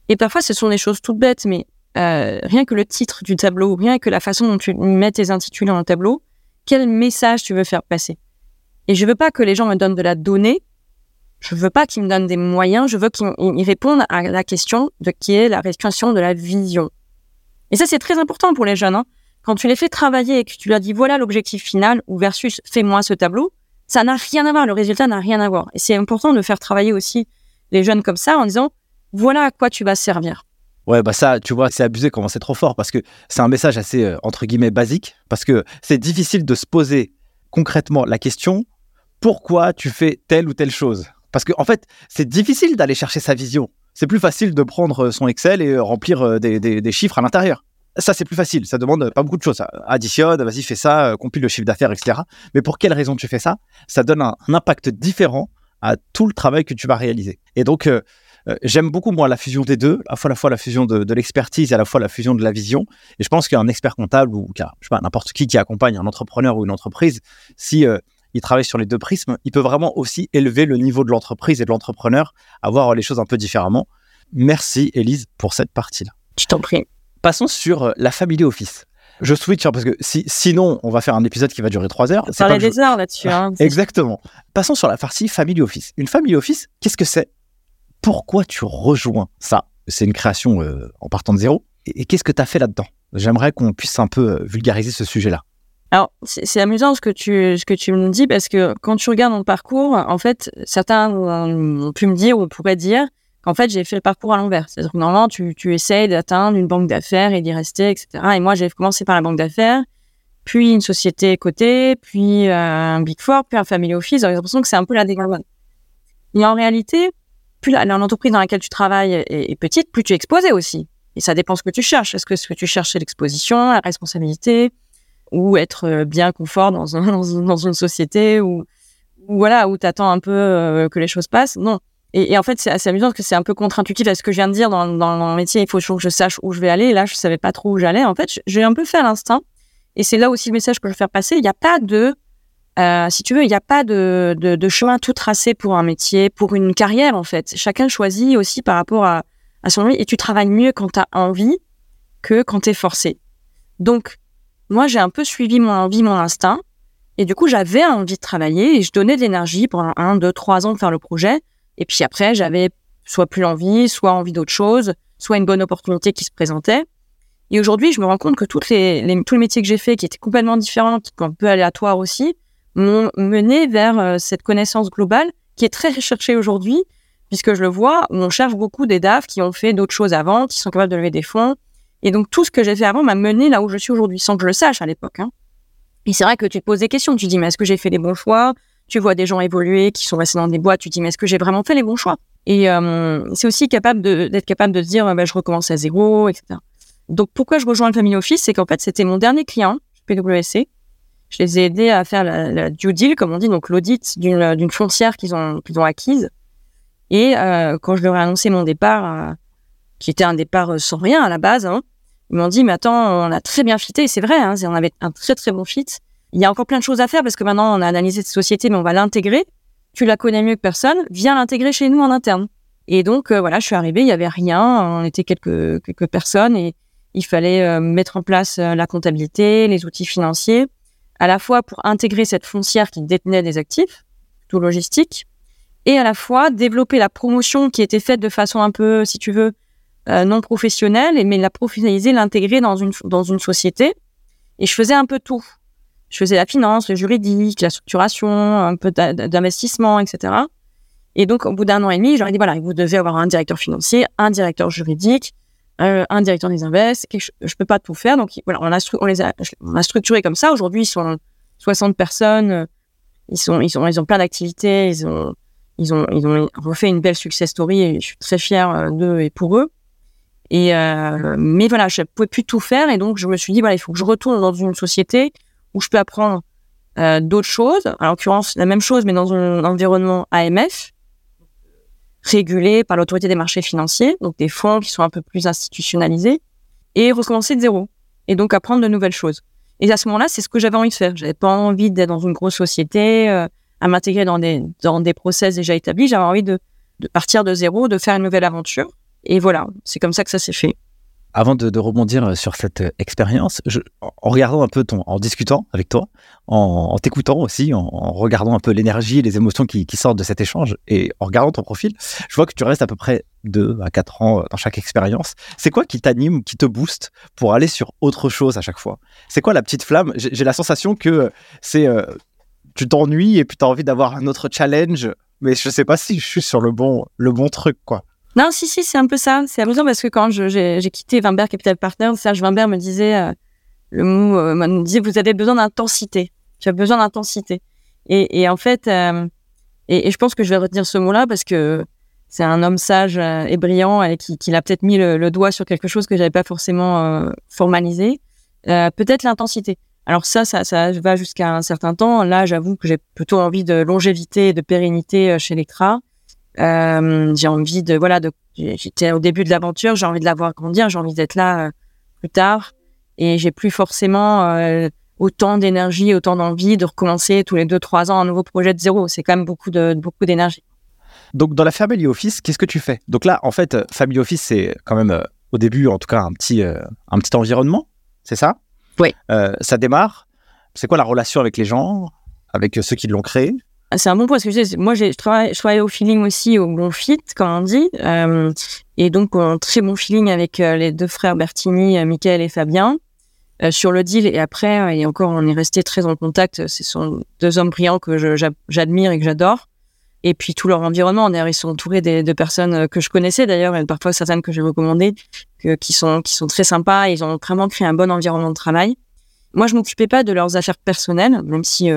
Et parfois, ce sont des choses toutes bêtes, mais euh, rien que le titre du tableau, rien que la façon dont tu mets tes intitulés dans le tableau, quel message tu veux faire passer? Et je veux pas que les gens me donnent de la donnée, je veux pas qu'ils me donnent des moyens, je veux qu'ils répondent à la question de qui est la restitution de la vision. Et ça, c'est très important pour les jeunes. Hein. Quand tu les fais travailler et que tu leur dis voilà l'objectif final ou versus fais-moi ce tableau, ça n'a rien à voir. Le résultat n'a rien à voir. Et c'est important de faire travailler aussi les jeunes comme ça en disant voilà à quoi tu vas servir. Ouais, bah ça, tu vois, c'est abusé comment c'est trop fort parce que c'est un message assez, euh, entre guillemets, basique parce que c'est difficile de se poser concrètement la question pourquoi tu fais telle ou telle chose? Parce qu'en en fait, c'est difficile d'aller chercher sa vision. C'est plus facile de prendre son Excel et remplir euh, des chiffres à l'intérieur. Ça, c'est plus facile. Ça demande pas beaucoup de choses. Additionne, vas-y, fais ça, euh, compile le chiffre d'affaires, etc. Mais pour quelle raison tu fais ça? Ça donne un, impact différent à tout le travail que tu vas réaliser. Et donc, euh, euh, j'aime beaucoup, moi, la fusion des deux, à la fois, la, fusion de, l'expertise et à la fois la fusion de la vision. Et je pense qu'un expert comptable ou, n'importe qui qui accompagne un entrepreneur ou une entreprise, si il travaille sur les deux prismes, il peut vraiment aussi élever le niveau de l'entreprise et de l'entrepreneur, à voir les choses un peu différemment. Merci, Élise, pour cette partie-là. Je t'en prie. Passons sur euh, la Family Office. Je switch hein, parce que si, sinon, on va faire un épisode qui va durer trois heures. On va des heures là-dessus. Hein, Exactement. Passons sur la partie Family Office. Une Family Office, qu'est-ce que c'est? Pourquoi tu rejoins ça? C'est une création en partant de zéro. Et, qu'est-ce que tu as fait là-dedans? J'aimerais qu'on puisse un peu vulgariser ce sujet-là. Alors, c'est amusant ce que tu ce que tu me dis parce que quand tu regardes mon parcours, en fait, certains ont pu me dire ou pourraient dire qu'en fait j'ai fait le parcours à l'envers. C'est-à-dire que normalement tu tu essayes d'atteindre une banque d'affaires et d'y rester, etc. Et moi j'ai commencé par la banque d'affaires, puis une société cotée, puis euh, un big four, puis un family office. J'ai l'impression que c'est un peu la dégringolade. Et en réalité, plus l'entreprise dans laquelle tu travailles est, petite, plus tu es exposé aussi. Et ça dépend ce que tu cherches. Est-ce que ce que tu cherches c'est l'exposition, la responsabilité ou être euh, bien confort dans, un, dans, une société ou, voilà où t'attends un peu euh, que les choses passent? Non et, en fait c'est assez amusant parce que c'est un peu contre-intuitif à ce que je viens de dire dans, dans mon métier il faut toujours que je sache où je vais aller là je savais pas trop où j'allais en fait j'ai un peu fait à l'instant et c'est là aussi le message que je veux faire passer il n'y a pas de euh, si tu veux, il n'y a pas de, chemin tout tracé pour un métier, pour une carrière en fait. Chacun choisit aussi par rapport à, à son envie et tu travailles mieux quand tu as envie que quand tu es forcé. Donc, moi, j'ai un peu suivi mon envie, mon instinct. Et du coup, j'avais envie de travailler et je donnais de l'énergie pendant un, deux, trois ans de faire le projet. Et puis après, j'avais soit plus l'envie, soit envie d'autre chose, soit une bonne opportunité qui se présentait. Et aujourd'hui, je me rends compte que toutes les, tous les métiers que j'ai faits, qui étaient complètement différents, un peu aléatoires aussi, m'ont mené vers euh, cette connaissance globale qui est très recherchée aujourd'hui, puisque je le vois, on cherche beaucoup des DAF qui ont fait d'autres choses avant, qui sont capables de lever des fonds, et donc, tout ce que j'ai fait avant m'a mené là où je suis aujourd'hui, sans que je le sache à l'époque. Hein. Et c'est vrai que tu te poses des questions. Tu te dis, mais est-ce que j'ai fait les bons choix? Tu vois des gens évoluer qui sont restés dans des boîtes. Tu te dis, mais est-ce que j'ai vraiment fait les bons choix? Et euh, c'est aussi capable d'être capable de dire, bah, je recommence à zéro, etc. Donc, pourquoi je rejoins le Family Office? C'est qu'en fait, c'était mon dernier client, PwC. Je les ai aidés à faire la, due deal, comme on dit, donc l'audit d'une foncière qu'ils ont, acquise. Et euh, quand je leur ai annoncé mon départ, euh, qui était un départ sans rien à la base. Hein. Ils m'ont dit, mais attends, on a très bien fité, c'est vrai, hein, on avait un très très bon fit. Il y a encore plein de choses à faire parce que maintenant on a analysé cette société, mais on va l'intégrer. Tu la connais mieux que personne, viens l'intégrer chez nous en interne. Et donc euh, voilà, je suis arrivée, il y avait rien, on était quelques quelques personnes et il fallait euh, mettre en place la comptabilité, les outils financiers, à la fois pour intégrer cette foncière qui détenait des actifs, tout logistique, et à la fois développer la promotion qui était faite de façon un peu, si tu veux, euh, non professionnelle, mais la professionnaliser, l'intégrer dans une, dans une société. Et je faisais un peu tout. Je faisais la finance, le juridique, la structuration, un peu d'investissement, etc. Et donc, au bout d'un an et demi, j'aurais dit, voilà, vous devez avoir un directeur financier, un directeur juridique, euh, un directeur des invests. Je, je peux pas tout faire. Donc, voilà, on a, structuré comme ça. Aujourd'hui, ils sont 60 personnes. Ils sont, ils ont plein d'activités. Ils ont, ils refait une belle success story et je suis très fière euh, d'eux et pour eux. Euh, mais voilà, je pouvais plus tout faire et donc je me suis dit voilà, il faut que je retourne dans une société où je peux apprendre euh, d'autres choses. En l'occurrence, la même chose mais dans un environnement AMF régulé par l'autorité des marchés financiers, donc des fonds qui sont un peu plus institutionnalisés et recommencer de zéro et donc apprendre de nouvelles choses. Et à ce moment-là, c'est ce que j'avais envie de faire. J'avais pas envie d'être dans une grosse société, euh, à m'intégrer dans des dans des process déjà établis. J'avais envie de, de partir de zéro, de faire une nouvelle aventure. Et voilà, c'est comme ça que ça s'est fait. Avant de, rebondir euh, sur cette euh, expérience, en regardant un peu ton, en discutant avec toi, en, t'écoutant aussi, en, regardant un peu l'énergie et les émotions qui, sortent de cet échange, et en regardant ton profil, je vois que tu restes à peu près 2 à 4 ans euh, dans chaque expérience. C'est quoi qui t'anime, qui te booste pour aller sur autre chose à chaque fois? C'est quoi la petite flamme? J'ai la sensation que c'est tu t'ennuies et puis tu as envie d'avoir un autre challenge, mais je sais pas si je suis sur le bon, le bon truc, quoi. Non, si, si, c'est un peu ça. C'est amusant parce que quand j'ai quitté Wimber Capital Partners, Serge Wimber me disait, euh, le mot, euh, me disait, vous avez besoin d'intensité. Tu as besoin d'intensité. Et, et, en fait, euh, et, et, je pense que je vais retenir ce mot-là parce que c'est un homme sage et brillant et qui, qui a peut-être mis le, doigt sur quelque chose que j'avais pas forcément formalisé. peut-être l'intensité. Alors ça, ça, ça va jusqu'à un certain temps. Là, j'avoue que j'ai plutôt envie de longévité et de pérennité chez Lectra. Euh, j'ai envie de voilà de j'étais au début de l'aventure, j'ai envie de la voir grandir, j'ai envie d'être là euh, plus tard et j'ai plus forcément euh, autant d'énergie, autant d'envie de recommencer tous les deux trois ans un nouveau projet de zéro. C'est quand même beaucoup de beaucoup d'énergie. Donc dans la Family Office, qu'est-ce que tu fais? Donc là, en fait, Family Office, c'est quand même au début, en tout cas, un petit un petit environnement, c'est ça? Oui. ça démarre. C'est quoi la relation avec les gens, avec ceux qui l'ont créé? C'est un bon point parce que moi, je travaille, je travaille au feeling aussi, au bon fit, comme on dit. Euh, et donc, un très bon feeling avec euh, les deux frères Bertini, euh, Michael et Fabien, euh, sur le deal. Et après, et encore, on est resté très en contact. Ce sont deux hommes brillants que j'admire et que j'adore. Et puis, tout leur environnement. D'ailleurs, ils sont entourés de personnes que je connaissais d'ailleurs, et parfois certaines que j'ai recommandées, que, qui, sont, qui sont très sympas. Ils ont vraiment créé un bon environnement de travail. Moi, je m'occupais pas de leurs affaires personnelles, même si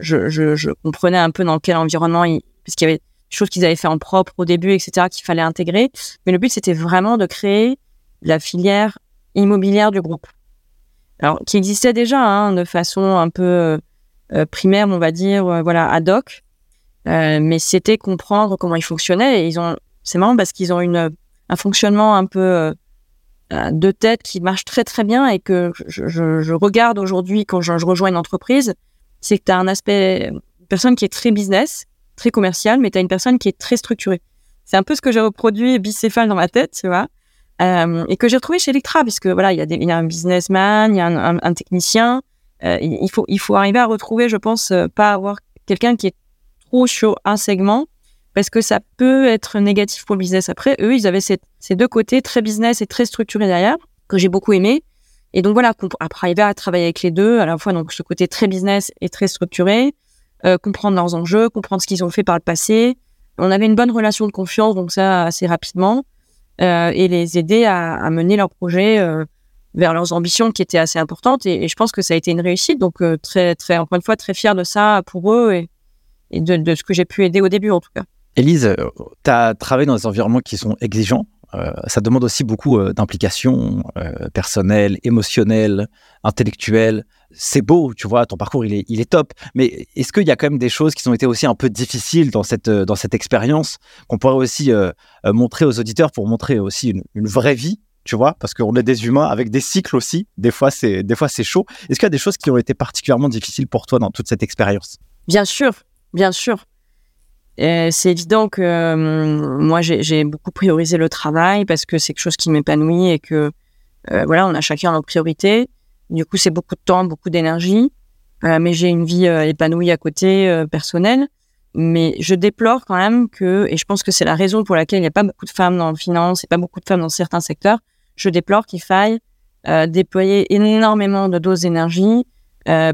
je, comprenais un peu dans quel environnement, ils, parce qu'il y avait des choses qu'ils avaient fait en propre au début, etc., qu'il fallait intégrer. Mais le but, c'était vraiment de créer la filière immobilière du groupe. Alors, qui existait déjà hein, de façon un peu euh, primaire, on va dire, euh, voilà, ad hoc. Euh, mais c'était comprendre comment ils fonctionnaient. Et ils ont, c'est marrant parce qu'ils ont une, un fonctionnement un peu de tête qui marche très très bien et que je, regarde aujourd'hui quand je, rejoins une entreprise c'est que tu as un aspect, une personne qui est très business, très commercial, mais tu as une personne qui est très structurée. C'est un peu ce que j'ai reproduit bicéphale dans ma tête, tu vois, euh, et que j'ai retrouvé chez Electra, puisque voilà, il y, y a un businessman, il y a un, technicien. Euh, il, faut, il faut arriver à retrouver, je pense, euh, pas avoir quelqu'un qui est trop sur un segment, parce que ça peut être négatif pour le business. Après, eux, ils avaient cette, ces deux côtés, très business et très structuré derrière, que j'ai beaucoup aimé. Et donc voilà, après arriver à travailler avec les deux, à la fois donc ce côté très business et très structuré, euh, comprendre leurs enjeux, comprendre ce qu'ils ont fait par le passé. On avait une bonne relation de confiance, donc ça assez rapidement, euh, et les aider à, mener leur projet euh, vers leurs ambitions qui étaient assez importantes. Et, je pense que ça a été une réussite, donc très très encore une fois très fier de ça pour eux et, de, de ce que j'ai pu aider au début en tout cas. Élise, tu as travaillé dans des environnements qui sont exigeants, euh, ça demande aussi beaucoup euh, d'implication euh, personnelle, émotionnelle, intellectuelle. C'est beau, tu vois, ton parcours il est, top. Mais est-ce qu'il y a quand même des choses qui ont été aussi un peu difficiles dans cette, dans cette expérience qu'on pourrait aussi montrer aux auditeurs pour montrer aussi une, une vraie vie tu vois, parce qu'on est des humains avec des cycles aussi. Des fois, c'est des fois c'est chaud. Est-ce qu'il y a des choses qui ont été particulièrement difficiles pour toi dans toute cette expérience? Bien sûr, bien sûr. Euh, c'est évident que euh, moi, j'ai beaucoup priorisé le travail parce que c'est quelque chose qui m'épanouit et que, euh, voilà, on a chacun nos priorités. Du coup, c'est beaucoup de temps, beaucoup d'énergie. mais j'ai une vie épanouie à côté, personnelle. Mais je déplore quand même que, et je pense que c'est la raison pour laquelle il n'y a pas beaucoup de femmes dans le finance et pas beaucoup de femmes dans certains secteurs, je déplore qu'il faille déployer énormément de doses d'énergie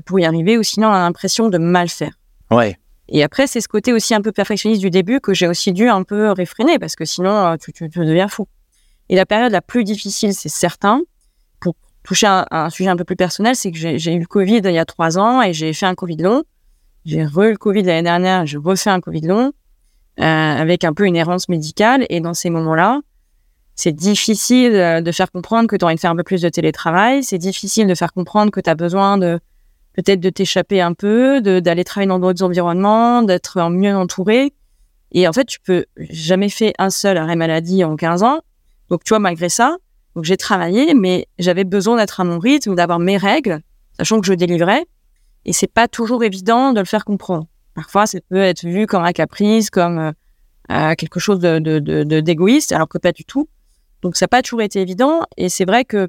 pour y arriver ou sinon on a l'impression de mal faire. Ouais. Et après, c'est ce côté aussi un peu perfectionniste du début que j'ai aussi dû un peu réfréner parce que sinon, euh, tu, deviens fou. Et la période la plus difficile, c'est certain, pour toucher un, un, sujet un peu plus personnel, c'est que j'ai eu le Covid il y a trois ans et j'ai fait un Covid long. J'ai re le Covid l'année dernière, je refais un Covid long euh, avec un peu une errance médicale. Et dans ces moments-là, c'est difficile de faire comprendre que tu envie de faire un peu plus de télétravail. C'est difficile de faire comprendre que tu as besoin de peut-être de t'échapper un peu, d'aller travailler dans d'autres environnements, d'être mieux entouré. Et en fait, tu peux jamais fait un seul arrêt maladie en 15 ans. Donc, tu vois, malgré ça, j'ai travaillé, mais j'avais besoin d'être à mon rythme, d'avoir mes règles, sachant que je délivrais. Et c'est pas toujours évident de le faire comprendre. Parfois, ça peut être vu comme un caprice, comme euh, euh quelque chose de d'égoïste, alors que pas du tout. Donc, ça n'a pas toujours été évident. Et c'est vrai que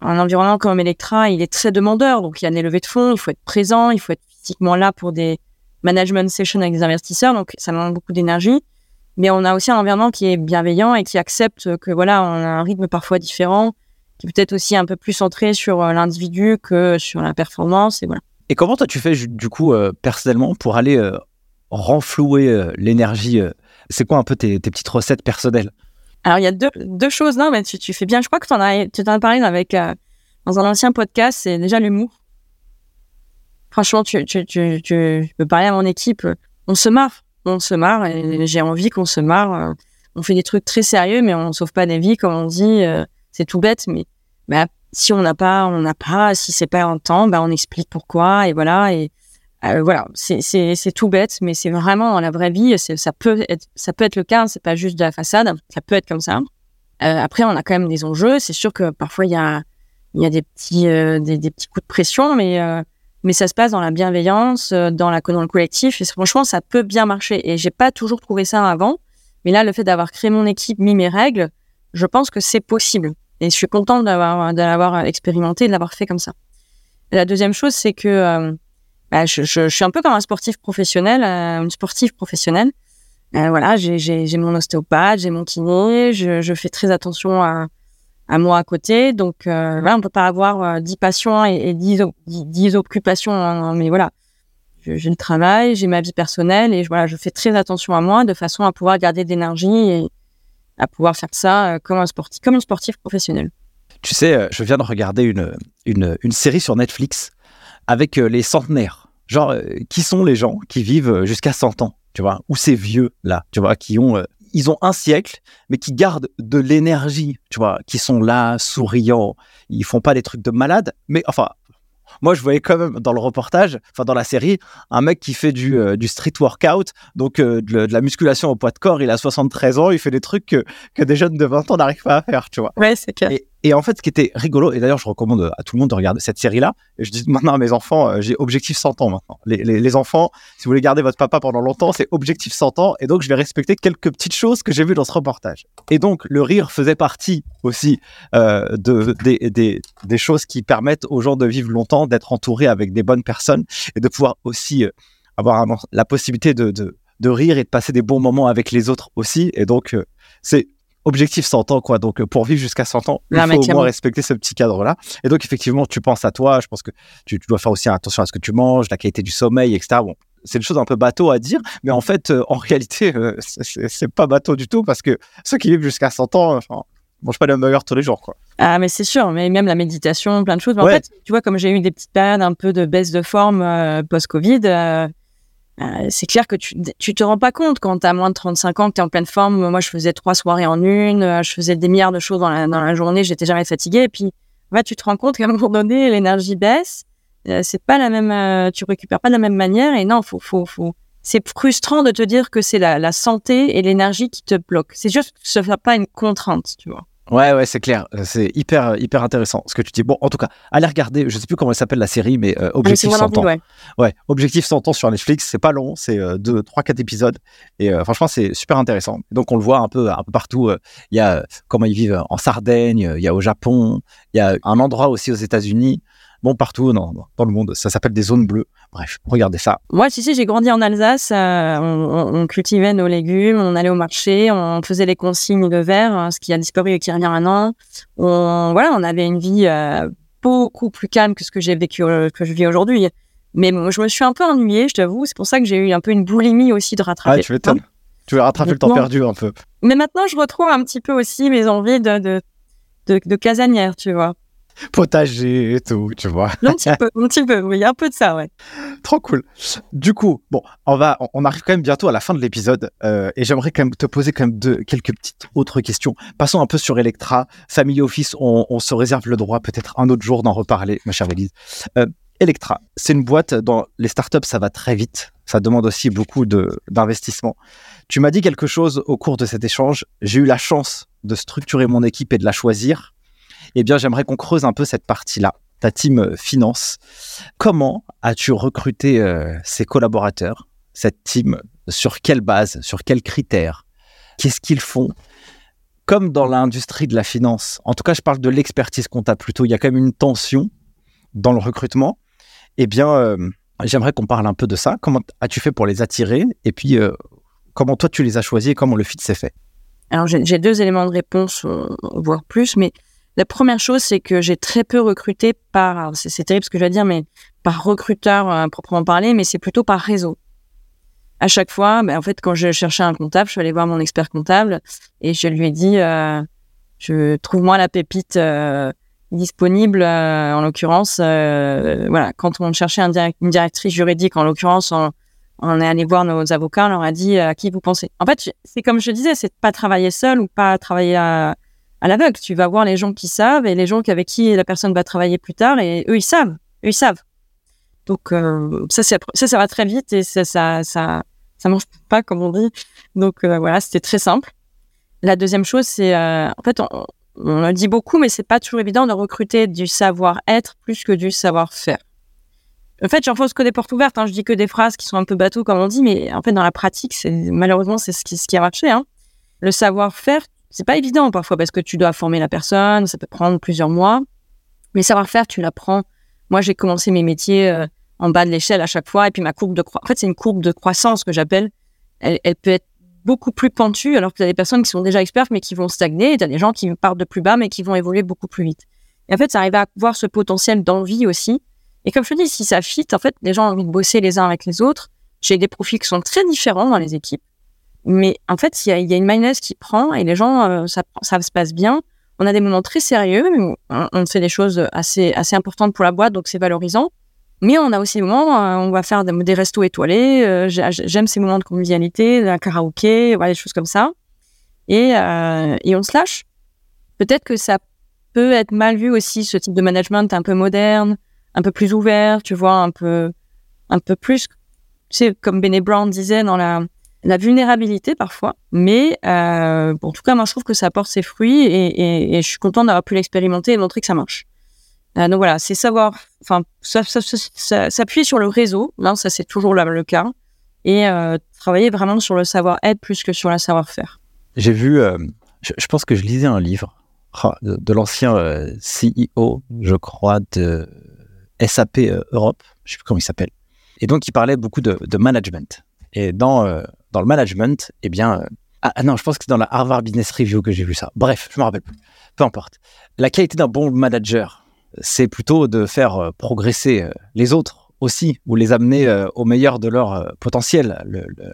un environnement comme Electra, il est très demandeur. Donc, il y a des levées de fonds, il faut être présent, il faut être physiquement là pour des management sessions avec des investisseurs. Donc, ça demande beaucoup d'énergie. Mais on a aussi un environnement qui est bienveillant et qui accepte que, voilà, on a un rythme parfois différent, qui peut être aussi un peu plus centré sur euh, l'individu que sur la performance. Et voilà. Et comment toi, tu fais, du coup, euh, personnellement, pour aller euh, renflouer l'énergie C'est quoi un peu tes petites recettes personnelles? Alors, il y a deux, deux choses, non, mais tu, tu fais bien. Je crois que en as, tu t'en as parlé avec, euh, dans un ancien podcast, c'est déjà l'humour. Franchement, tu, tu, tu, tu peux parler à mon équipe. On se marre. On se marre et j'ai envie qu'on se marre. On fait des trucs très sérieux, mais on sauve pas des vies, comme on dit. Euh, c'est tout bête, mais bah, si on n'a pas, on n'a pas. Si c'est pas en temps, bah, on explique pourquoi et voilà. Euh, voilà, c'est tout bête, mais c'est vraiment dans la vraie vie, ça peut être, ça peut être le cas, c'est pas juste de la façade, ça peut être comme ça. Euh, après, on a quand même des enjeux. C'est sûr que parfois il y a, y a des petits, euh, des, petits coups de pression, mais mais ça se passe dans la bienveillance, dans la dans le collectif. Et franchement, ça peut bien marcher. Et j'ai pas toujours trouvé ça avant, mais là, le fait d'avoir créé mon équipe, mis mes règles, je pense que c'est possible. Et je suis contente d'avoir d'avoir expérimenté, de l'avoir fait comme ça. La deuxième chose, c'est que bah, je, suis un peu comme un sportif professionnel, euh, une sportive professionnelle. Euh, voilà, j'ai mon ostéopathe, j'ai mon kiné, je, fais très attention à, moi à côté. Donc euh, voilà, on peut pas avoir 10 patients et, et 10, 10, occupations, mais voilà, j'ai le travail, j'ai ma vie personnelle et je fais très attention à moi de façon à pouvoir garder de l'énergie et à pouvoir faire ça comme un sportif, comme une sportive professionnelle. Tu sais, je viens de regarder une série sur Netflix avec les centenaires. Genre, qui sont les gens qui vivent jusqu'à 100 ans, tu vois, ou ces vieux là, tu vois, qui ont ils ont un siècle, mais qui gardent de l'énergie, tu vois, qui sont là, souriants, ils font pas des trucs de malade, mais enfin, moi, je voyais quand même dans le reportage, enfin dans la série, un mec qui fait du, du street workout, donc de, de, la musculation au poids de corps. Il a 73 ans, il fait des trucs que, que des jeunes de 20 ans n'arrivent pas à faire, tu vois. Ouais, c'est clair. Et, et, en fait, ce qui était rigolo, et d'ailleurs, je recommande à tout le monde de regarder cette série-là. Je dis maintenant à mes enfants, j'ai objectif 100 ans maintenant. Les, enfants, si vous voulez garder votre papa pendant longtemps, c'est objectif 100 ans. Et donc, je vais respecter quelques petites choses que j'ai vues dans ce reportage. Et donc, le rire faisait partie aussi euh, de, des, choses qui permettent aux gens de vivre longtemps, d'être entourés avec des bonnes personnes et de pouvoir aussi euh, avoir la possibilité de, rire et de passer des bons moments avec les autres aussi. Et donc, euh, c'est objectif 100 ans, quoi. Donc, pour vivre jusqu'à 100 ans, il faut au moins respecter ce petit cadre-là. Et donc, effectivement, tu penses à toi. Je pense que tu, tu, dois faire aussi attention à ce que tu manges, la qualité du sommeil, etc. Bon, c'est une chose un peu bateau à dire, mais en fait, euh, en réalité, euh, c'est pas bateau du tout parce que ceux qui vivent jusqu'à 100 ans, enfin, mangent pas de hamburger tous les jours, quoi. Ah, mais c'est sûr, mais même la méditation, plein de choses. Mais Ouais. En fait, tu vois, comme j'ai eu des petites périodes un peu de baisse de forme euh, post-Covid, euh, c'est clair que tu, tu te rends pas compte quand tu as moins de 35 ans, que tu es en pleine forme. Moi, je faisais trois soirées en une, euh, je faisais des milliards de choses dans la, dans la journée, j'étais jamais fatiguée. Et puis, ouais, tu te rends compte qu'à un moment donné, l'énergie baisse. Euh, c'est pas la même, tu récupères pas de la même manière. Et non, faut, faut, faut. C'est frustrant de te dire que c'est la, la santé et l'énergie qui te bloquent. C'est juste que ce soit pas une contrainte, tu vois. Ouais, ouais, c'est clair. C'est hyper, hyper intéressant ce que tu dis. Bon, en tout cas, allez regarder. Je sais plus comment elle s'appelle la série, mais euh, Objectif ah, mais 100 ans. ouais. Ouais, Objectif 100 ans sur Netflix. C'est pas long, c'est euh, deux, trois, quatre épisodes. Et euh, franchement, c'est super intéressant. Donc, on le voit un peu, un peu partout. Il y a comment ils vivent en Sardaigne, il y a au Japon, il y a un endroit aussi aux États-Unis. Bon, partout dans, dans le monde. Ça s'appelle des zones bleues. Bref, regardez ça. Moi, tu sais, j'ai grandi en Alsace. Euh, on, on, cultivait nos légumes, on allait au marché, on faisait les consignes de verre, hein, ce qui a disparu et qui revient maintenant. On, voilà, on avait une vie euh, beaucoup plus calme que ce que j'ai vécu, euh, que je vis aujourd'hui. Mais bon, je me suis un peu ennuyée, je t'avoue. C'est pour ça que j'ai eu un peu une boulimie aussi de rattraper. Ah, tu m'étonnes. Tu veux rattraper maintenant, le temps perdu un peu. Mais maintenant, je retrouve un petit peu aussi mes envies de, de, de, de casanière, tu vois potager et tout, tu vois. Un petit peu, un petit peu, oui, un peu de ça, ouais. Trop cool. Du coup, bon, on va, on arrive quand même bientôt à la fin de l'épisode euh, et j'aimerais quand même te poser quand même deux, quelques petites autres questions. Passons un peu sur Electra, Family Office, on, on se réserve le droit peut-être un autre jour d'en reparler, ma chère Élise. Euh, Electra, c'est une boîte dans les startups, ça va très vite. Ça demande aussi beaucoup d'investissement. Tu m'as dit quelque chose au cours de cet échange. J'ai eu la chance de structurer mon équipe et de la choisir eh bien, j'aimerais qu'on creuse un peu cette partie-là, ta team finance. Comment as-tu recruté euh, ces collaborateurs, cette team Sur quelle base Sur quels critères? Qu'est-ce qu'ils font? Comme dans l'industrie de la finance, en tout cas, je parle de l'expertise comptable plutôt, il y a quand même une tension dans le recrutement. Eh bien, euh, j'aimerais qu'on parle un peu de ça. Comment as-tu fait pour les attirer? Et puis, euh, comment toi, tu les as choisis et comment le fit s'est fait? Alors, j'ai deux éléments de réponse, voire plus, mais la première chose, c'est que j'ai très peu recruté par, c'est terrible ce que je vais dire, mais par recruteur euh, proprement parler, mais c'est plutôt par réseau. À chaque fois, ben, en fait, quand je cherchais un comptable, je suis allée voir mon expert comptable et je lui ai dit, euh, je trouve-moi la pépite euh, disponible. En l'occurrence, voilà, quand on cherchait une directrice juridique, en l'occurrence, on, on, est allé voir nos avocats, on leur a dit à qui vous pensez. En fait, c'est comme je disais, c'est pas travailler seul ou pas travailler à à l'aveugle. Tu vas voir les gens qui savent et les gens avec qui la personne va travailler plus tard et eux, ils savent. Eux, ils savent. Donc, euh, ça, ça, va très vite et ça, ça, ça, ça mange pas, comme on dit. Donc, euh, voilà, c'était très simple. La deuxième chose, c'est, euh, en fait, on, on le dit beaucoup, mais c'est pas toujours évident de recruter du savoir-être plus que du savoir-faire. En fait, j'enfonce que des portes ouvertes. Hein. Je dis que des phrases qui sont un peu bateaux, comme on dit, mais en fait, dans la pratique, c'est malheureusement, c'est ce qui, ce qui a marché. Hein. Le savoir-faire, c'est pas évident parfois parce que tu dois former la personne, ça peut prendre plusieurs mois. Mais savoir-faire, tu l'apprends. Moi, j'ai commencé mes métiers euh, en bas de l'échelle à chaque fois. Et puis ma courbe de croissance, en fait, c'est une courbe de croissance que j'appelle. Elle, peut être beaucoup plus pentue, alors que tu as des personnes qui sont déjà expertes, mais qui vont stagner. Et tu as des gens qui partent de plus bas, mais qui vont évoluer beaucoup plus vite. Et en fait, ça arrive à voir ce potentiel d'envie aussi. Et comme je te dis, si ça fit, en fait, les gens ont envie de bosser les uns avec les autres. J'ai des profils qui sont très différents dans les équipes. Mais en fait, il y a, une mayonnaise qui prend et les gens, euh, ça, ça se passe bien. On a des moments très sérieux, on, on fait des choses assez, assez importantes pour la boîte, donc c'est valorisant. Mais on a aussi des moments, euh, on va faire des, restos étoilés. Euh, j'aime ces moments de convivialité, un karaoké, des choses comme ça. Et, euh, et on se lâche. Peut-être que ça peut être mal vu aussi, ce type de management un peu moderne, un peu plus ouvert, tu vois, un peu, un peu plus, tu sais, comme Bene Brown disait, dans la, la vulnérabilité parfois. Mais euh, en tout cas, moi, je trouve que ça apporte ses fruits et, je suis contente d'avoir pu l'expérimenter et montrer que ça marche. Euh, donc voilà, c'est savoir, enfin, s'appuyer sur le réseau. Là, ça c'est toujours le, le cas, et euh, travailler vraiment sur le savoir-être plus que sur le savoir-faire. J'ai vu, je, pense que je lisais un livre oh, de, l'ancien CEO, je crois, de SAP Europe, je sais plus comment il s'appelle, et donc il parlait beaucoup de management. Et dans euh, dans le management, eh bien, ah, ah non, je pense que c'est dans la Harvard Business Review que j'ai vu ça. Bref, je me rappelle plus. Peu importe. La qualité d'un bon manager, c'est plutôt de faire euh, progresser euh, les autres aussi, ou les amener euh, au meilleur de leur potentiel, le, le,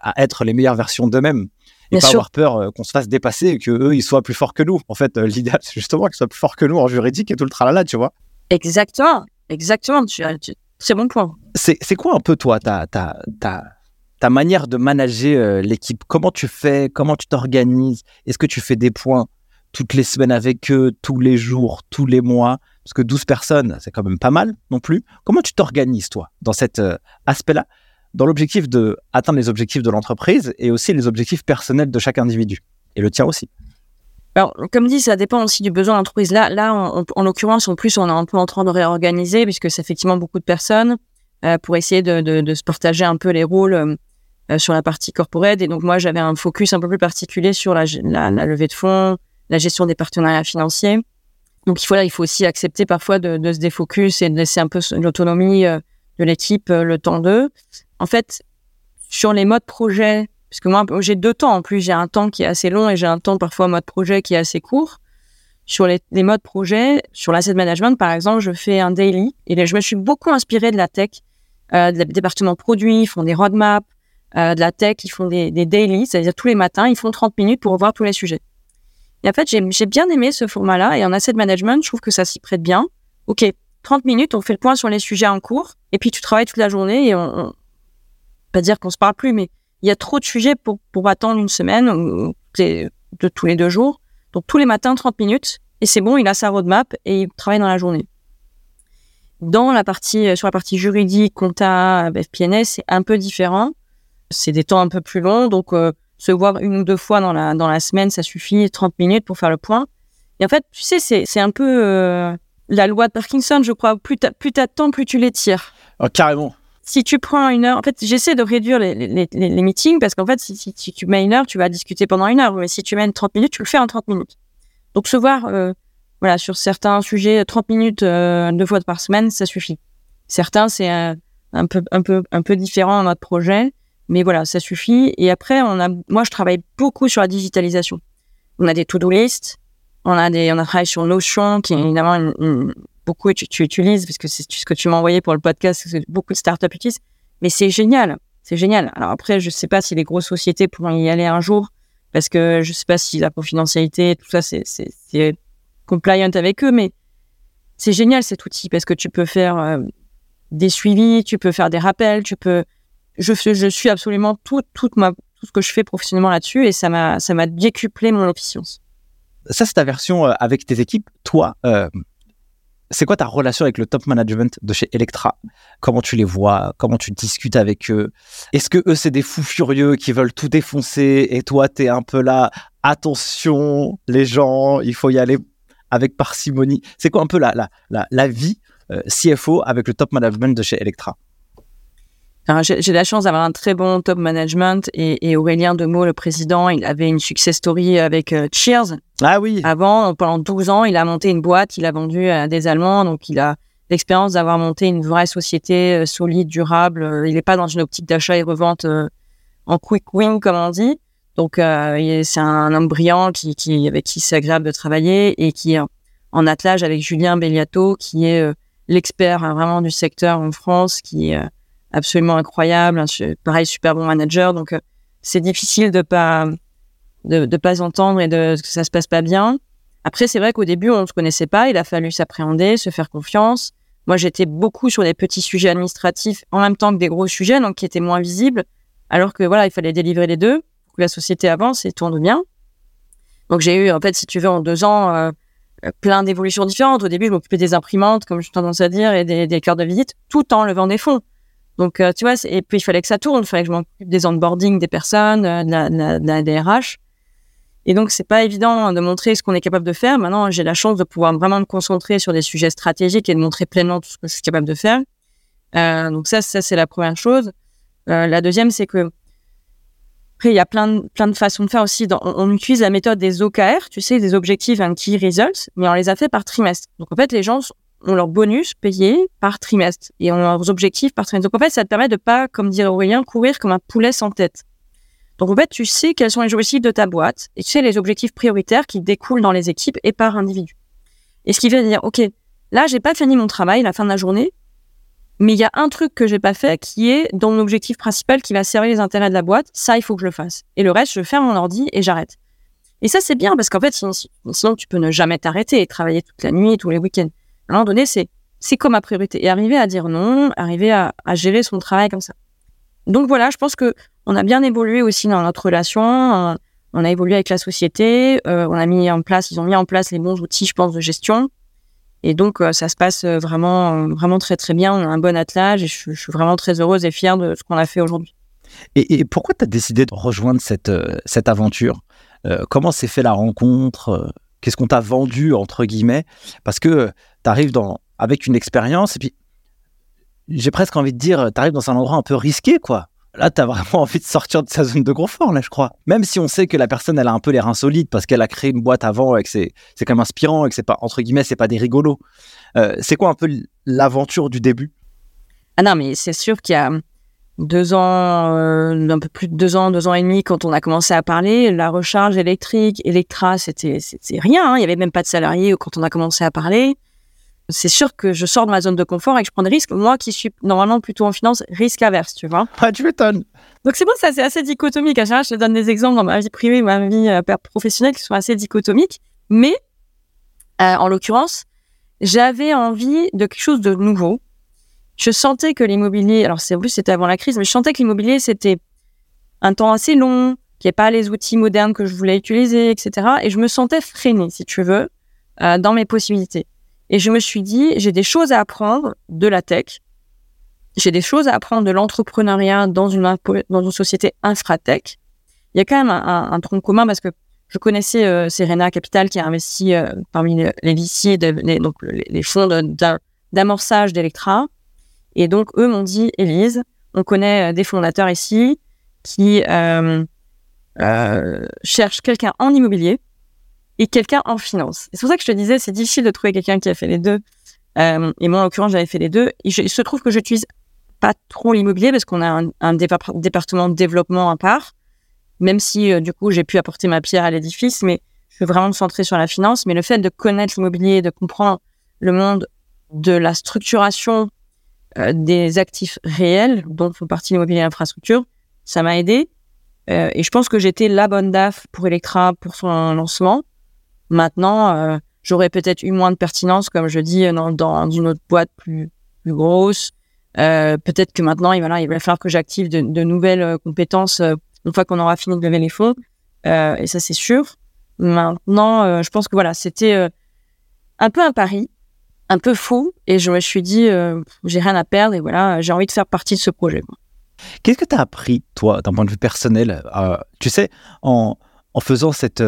à être les meilleures versions d'eux-mêmes. Et Bien pas sûr. avoir peur qu'on se fasse dépasser et qu'eux, ils soient plus forts que nous. En fait, l'idéal, c'est justement qu'ils soient plus forts que nous en juridique et tout le tralala, tu vois. Exactement, exactement. Tu, tu, c'est bon point. C'est, c'est quoi un peu, toi, ta, ta, ta, ta manière de manager euh, l'équipe Comment tu fais Comment tu t'organises? Est-ce que tu fais des points toutes les semaines avec eux, tous les jours, tous les mois, parce que 12 personnes, c'est quand même pas mal non plus. Comment tu t'organises, toi, dans cet euh, aspect-là, dans l'objectif de atteindre les objectifs de l'entreprise et aussi les objectifs personnels de chaque individu, et le tien aussi. Alors, comme dit, ça dépend aussi du besoin de l'entreprise. Là, là, en, en l'occurrence, en plus, on est un peu en train de réorganiser, puisque c'est effectivement beaucoup de personnes, euh, pour essayer de, se partager un peu les rôles sur la partie corporate. Et donc, moi, j'avais un focus un peu plus particulier sur la, la, la levée de fonds, la gestion des partenariats financiers. Donc il faut là, il faut aussi accepter parfois de, de se défocus et de laisser un peu l'autonomie euh, de l'équipe euh, le temps d'eux. En fait, sur les modes projet, puisque moi j'ai deux temps en plus, j'ai un temps qui est assez long et j'ai un temps parfois mode projet qui est assez court. Sur les, les modes projet, sur l'asset management par exemple, je fais un daily et je me suis beaucoup inspirée de la tech, euh, des départements produits, font des roadmaps, euh, de la tech, ils font des, des daily, c'est-à-dire tous les matins, ils font 30 minutes pour revoir tous les sujets. Et en fait, j'ai bien aimé ce format-là. Et en asset management, je trouve que ça s'y prête bien. OK, 30 minutes, on fait le point sur les sujets en cours. Et puis, tu travailles toute la journée et on, on pas dire qu'on se parle plus, mais il y a trop de sujets pour, pour attendre une semaine ou de, de tous les deux jours. Donc, tous les matins, 30 minutes. Et c'est bon, il a sa roadmap et il travaille dans la journée. Dans la partie, sur la partie juridique, compta, FPNS, c'est un peu différent. C'est des temps un peu plus longs. Donc, euh, se voir une ou deux fois dans la, dans la semaine, ça suffit, 30 minutes pour faire le point. Et en fait, tu sais, c'est, c'est un peu euh, la loi de Parkinson, je crois. Plus t'as, plus t'as de temps, plus tu les tires. Oh, carrément. Si tu prends une heure, en fait, j'essaie de réduire les, les, les, les meetings parce qu'en fait, si, si, si, tu mets une heure, tu vas discuter pendant une heure. Mais si tu mets 30 minutes, tu le fais en 30 minutes. Donc, se voir, euh, voilà, sur certains sujets, 30 minutes euh, deux fois par semaine, ça suffit. Certains, c'est un, un, peu, un, peu, un peu différent dans notre projet. Mais voilà, ça suffit. Et après, on a, moi, je travaille beaucoup sur la digitalisation. On a des to-do list, on a des, on a travaillé sur Notion, qui est évidemment beaucoup tu, utilises parce que c'est ce que tu m'as envoyé pour le podcast, que beaucoup de startups utilisent. Mais c'est génial, c'est génial. Alors après, je sais pas si les grosses sociétés pourront y aller un jour parce que je sais pas si la confidentialité, tout ça, c'est compliant avec eux, mais c'est génial cet outil parce que tu peux faire euh, des suivis, tu peux faire des rappels, tu peux je, suis absolument tout, ce que je fais professionnellement là-dessus et ça m'a, décuplé mon efficience. Ça, c'est ta version euh, avec tes équipes. Toi, euh, c'est quoi ta relation avec le top management de chez Electra? Comment tu les vois? Comment tu discutes avec eux? Est-ce que eux, c'est des fous furieux qui veulent tout défoncer et toi, tu es un peu là, attention, les gens, il faut y aller avec parcimonie? C'est quoi un peu la vie euh, CFO avec le top management de chez Electra? J'ai la chance d'avoir un très bon top management et, et, Aurélien Demeaux, le président, il avait une success story avec euh, Cheers. Ah oui. Avant, pendant 12 ans, il a monté une boîte, il a vendu à des Allemands, donc il a l'expérience d'avoir monté une vraie société euh, solide, durable. il n'est pas dans une optique d'achat et revente en quick win, comme on dit. Donc, c'est un homme brillant qui, qui, avec qui c'est agréable de travailler et qui est en attelage avec Julien Belliato, qui est l'expert hein, vraiment du secteur en France, qui absolument incroyable, pareil, super bon manager. Donc, c'est difficile de pas de, pas entendre et de que ça se passe pas bien. Après, c'est vrai qu'au début, on ne se connaissait pas. Il a fallu s'appréhender, se faire confiance. Moi, j'étais beaucoup sur des petits sujets administratifs en même temps que des gros sujets, donc qui étaient moins visibles. Alors que voilà, il fallait délivrer les deux que la société avance et tourne bien. Donc, j'ai eu, en fait, si tu veux, en deux ans, euh, plein d'évolutions différentes. Au début, je m'occupais des imprimantes, comme je tendance à dire, et des, des cœurs de visite, tout en levant des fonds. Donc, euh, tu vois, et puis il fallait que ça tourne. Il fallait que je m'occupe des onboarding des personnes, euh, de, la, de, la, DRH. Et donc, c'est pas évident de montrer ce qu'on est capable de faire. Maintenant, j'ai la chance de pouvoir vraiment me concentrer sur des sujets stratégiques et de montrer pleinement tout ce que je suis capable de faire. Euh, donc ça, ça c'est la première chose. La deuxième, c'est que après, il y a plein de, plein de façons de faire aussi. On, utilise la méthode des OKR, tu sais, des objectifs and key results, mais on les a fait par trimestre. Donc en fait, les gens ont leur bonus payé par trimestre et ont leurs objectifs par trimestre. Donc en fait, ça te permet de pas, comme dit Aurélien, courir comme un poulet sans tête. Donc en fait, tu sais quels sont les objectifs de ta boîte et tu sais les objectifs prioritaires qui découlent dans les équipes et par individu. Et ce qui veut dire, ok, là j'ai pas fini mon travail la fin de la journée, mais il y a un truc que j'ai pas fait qui est dans mon objectif principal qui va servir les intérêts de la boîte. Ça, il faut que je le fasse. Et le reste, je ferme mon ordi et j'arrête. Et ça, c'est bien parce qu'en fait, sinon, sinon, tu peux ne jamais t'arrêter et travailler toute la nuit, tous les week-ends. À un moment donné, c'est c'est comme ma priorité. Et arriver à dire non, arriver à, gérer son travail comme ça. Donc voilà, je pense que on a bien évolué aussi dans notre relation. Euh, on a évolué avec la société. Euh, on a mis en place, ils ont mis en place les bons outils, je pense, de gestion. Et donc, euh, ça se passe vraiment, vraiment très, très bien. On a un bon attelage et je, suis vraiment très heureuse et fière de ce qu'on a fait aujourd'hui. Et, pourquoi tu as décidé de rejoindre cette, cette aventure? Comment s'est fait la rencontre? Qu'est-ce qu'on t'a vendu, entre guillemets Parce que tu arrives dans, avec une expérience et puis j'ai presque envie de dire, tu arrives dans un endroit un peu risqué, quoi là, tu as vraiment envie de sortir de sa zone de confort, là, je crois. Même si on sait que la personne, elle a un peu les reins solides parce qu'elle a créé une boîte avant et que c'est, c'est quand même inspirant et que c'est pas, entre guillemets, c'est pas des rigolos. Euh, c'est quoi un peu l'aventure du début? Ah non, mais c'est sûr qu'il y a deux ans, euh, un peu plus de deux ans, deux ans et demi, quand on a commencé à parler, la recharge électrique, Electra, c'était, c'était rien. Hein. Il y avait même pas de salariés quand on a commencé à parler c'est sûr que je sors de ma zone de confort et que je prends des risques. Moi qui suis normalement plutôt en finance, risque averse, tu vois. Pas tu m'étonnes. Donc c'est bon, ça c'est assez dichotomique. À chaque fois, je te donne des exemples dans ma vie privée, ma vie euh, professionnelle qui sont assez dichotomiques. Mais euh, en l'occurrence, j'avais envie de quelque chose de nouveau. Je sentais que l'immobilier, alors c'est en plus c'était avant la crise, mais je sentais que l'immobilier c'était un temps assez long, qu'il n'y avait pas les outils modernes que je voulais utiliser, etc. Et je me sentais freinée, si tu veux, euh, dans mes possibilités. Et je me suis dit, j'ai des choses à apprendre de la tech. J'ai des choses à apprendre de l'entrepreneuriat dans une, dans une société infratech. Il y a quand même un, un, tronc commun parce que je connaissais euh, Serena Capital qui a investi euh, parmi les, les les, donc les, fonds d'amorçage d'Electra. Et donc, eux m'ont dit, Elise, on connaît euh, des fondateurs ici qui euh, euh, cherchent quelqu'un en immobilier et quelqu'un en finance. C'est pour ça que je te disais, c'est difficile de trouver quelqu'un qui a fait les deux. Et moi, en l'occurrence, j'avais fait les deux. il se trouve que j'utilise pas trop l'immobilier parce qu'on a un, département de développement à part, même si du coup j'ai pu apporter ma pierre à l'édifice, mais je suis vraiment centrée sur la finance. Mais le fait de connaître l'immobilier, de comprendre le monde de la structuration euh, des actifs réels, dont font partie l'immobilier et l'infrastructure, ça m'a aidé. Euh, et je pense que j'étais la bonne DAF pour Electra pour son lancement. Maintenant, euh, j'aurais peut-être eu moins de pertinence, comme je dis, dans, dans une autre boîte plus, plus grosse. Peut-être que maintenant, il va, falloir que j'active de, de, nouvelles compétences une fois qu'on aura fini de lever les fonds. Et ça, c'est sûr. Maintenant, je pense que voilà, c'était un peu un pari, un peu fou. Et je me suis dit, j'ai rien à perdre et voilà, j'ai envie de faire partie de ce projet. Qu'est-ce que tu as appris, toi, d'un point de vue personnel Tu sais, en, en faisant cette,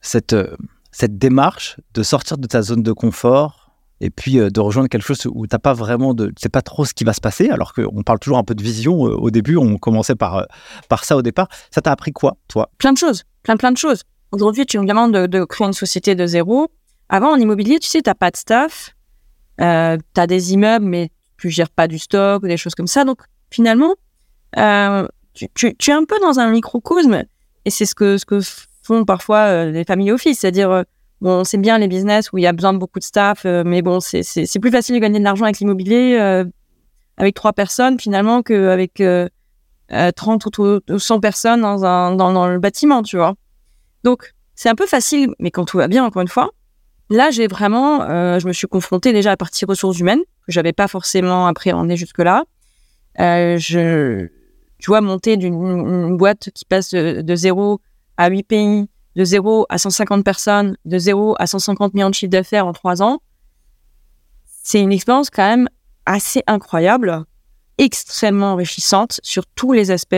cette cette démarche de sortir de ta zone de confort et puis euh, de rejoindre quelque chose où t'as pas vraiment de, tu sais pas trop ce qui va se passer, alors qu'on parle toujours un peu de vision euh, au début, on commençait par, euh, par ça au départ. Ça t'a appris quoi, toi? Plein de choses, plein plein de choses. Aujourd'hui, tu me demandes de, créer une société de zéro. Avant, en immobilier, tu sais, t'as pas de staff, Euh, tu as des immeubles, mais tu gères pas du stock ou des choses comme ça. Donc, finalement, euh, tu, tu, tu, es un peu dans un microcosme. Et c'est ce que, ce que font parfois euh, les familles office. C'est-à-dire, euh, bon, c'est bien les business où il y a besoin de beaucoup de staff, euh, mais bon, c'est plus facile de gagner de l'argent avec l'immobilier avec trois personnes finalement qu'avec 30 ou 100 personnes dans, un, dans, dans le bâtiment, tu vois. Donc, c'est un peu facile, mais quand tout va bien, encore une fois, là, j'ai vraiment, euh, je me suis confrontée déjà à la partie ressources humaines que j'avais pas forcément appréhendé jusque-là. Euh, je, tu vois, monter d'une boîte qui passe de, de 0 à 8 pays, de 0 à 150 personnes, de 0 à 150 millions de chiffre d'affaires en trois ans, c'est une expérience quand même assez incroyable, extrêmement enrichissante sur tous les aspects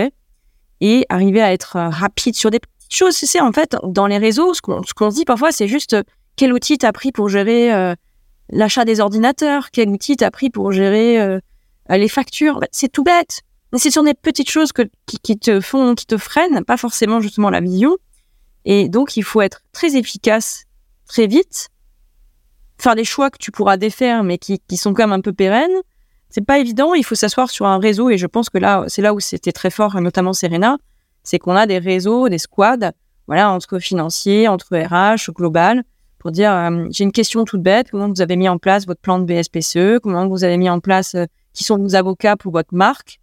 et arriver à être rapide sur des petites choses. C'est en fait, dans les réseaux, ce qu'on se dit parfois, c'est juste quel outil t'as pris pour gérer euh, l'achat des ordinateurs, quel outil t'as pris pour gérer euh, les factures. C'est tout bête. Mais c'est sur des petites choses que, qui, qui, te font, qui te freinent, pas forcément justement la vision. Et donc, il faut être très efficace très vite, faire des choix que tu pourras défaire, mais qui, qui sont quand même un peu pérennes. C'est pas évident. Il faut s'asseoir sur un réseau, et je pense que là, c'est là où c'était très fort, notamment Serena, c'est qu'on a des réseaux, des squads, voilà, entre financiers, entre RH, global, pour dire euh, j'ai une question toute bête, comment vous avez mis en place votre plan de BSPCE, comment vous avez mis en place euh, qui sont vos avocats pour votre marque,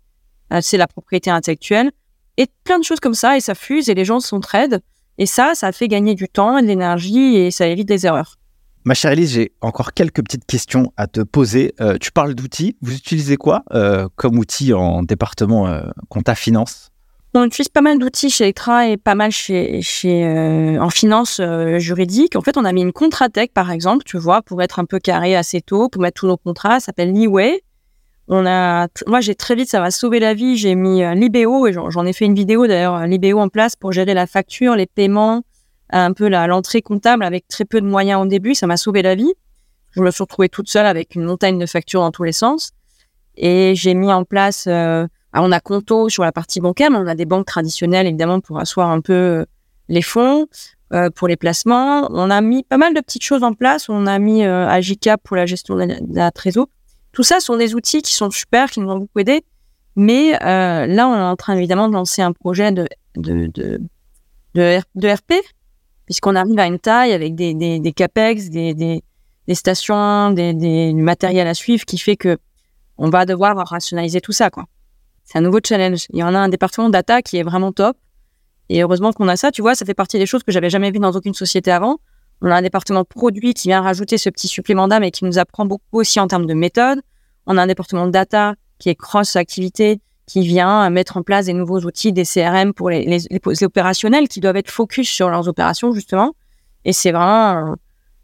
euh, c'est la propriété intellectuelle, et plein de choses comme ça, et ça fuse, et les gens s'entraident, et ça, ça fait gagner du temps et de l'énergie, et ça évite des erreurs. Ma chère Elise, j'ai encore quelques petites questions à te poser. tu parles d'outils. Vous utilisez quoi comme outil en département compta finance? On utilise pas mal d'outils chez Electra et pas mal chez, chez euh, en finance euh, juridique. En fait, on a mis une Contratech, par exemple, tu vois, pour être un peu carré assez tôt, pour mettre tous nos contrats. Ça s'appelle Leeway. On a, moi, j'ai très vite, ça va sauver la vie. J'ai mis euh, Libéo et j'en ai fait une vidéo d'ailleurs, Libéo en place pour gérer la facture, les paiements, un peu l'entrée comptable avec très peu de moyens au début. Ça m'a sauvé la vie. Je me suis retrouvée toute seule avec une montagne de factures dans tous les sens. Et j'ai mis en place ah, on a Conto sur la partie bancaire, mais on a des banques traditionnelles évidemment pour asseoir un peu euh, les fonds, euh, pour les placements. On a mis pas mal de petites choses en place. On a mis euh, pour la gestion de la, trésor. Tout ça sont des outils qui sont super, qui nous ont beaucoup aidés. Mais là, on est en train évidemment de lancer un projet de, de, de, de, RP, puisqu'on arrive à une taille avec des, des, CAPEX, des, des, des stations, des, des, du matériel à suivre qui fait que on va devoir rationaliser tout ça, quoi. C'est un nouveau challenge. Il y en a un département data qui est vraiment top. Et heureusement qu'on a ça, tu vois, ça fait partie des choses que j'avais jamais vues dans aucune société avant. On a un département produit qui vient rajouter ce petit supplément d'âme et qui nous apprend beaucoup aussi en termes de méthode. On a un département data qui est cross-activité, qui vient mettre en place des nouveaux outils, des CRM pour les, opérationnels qui doivent être focus sur leurs opérations, justement. Et c'est vraiment,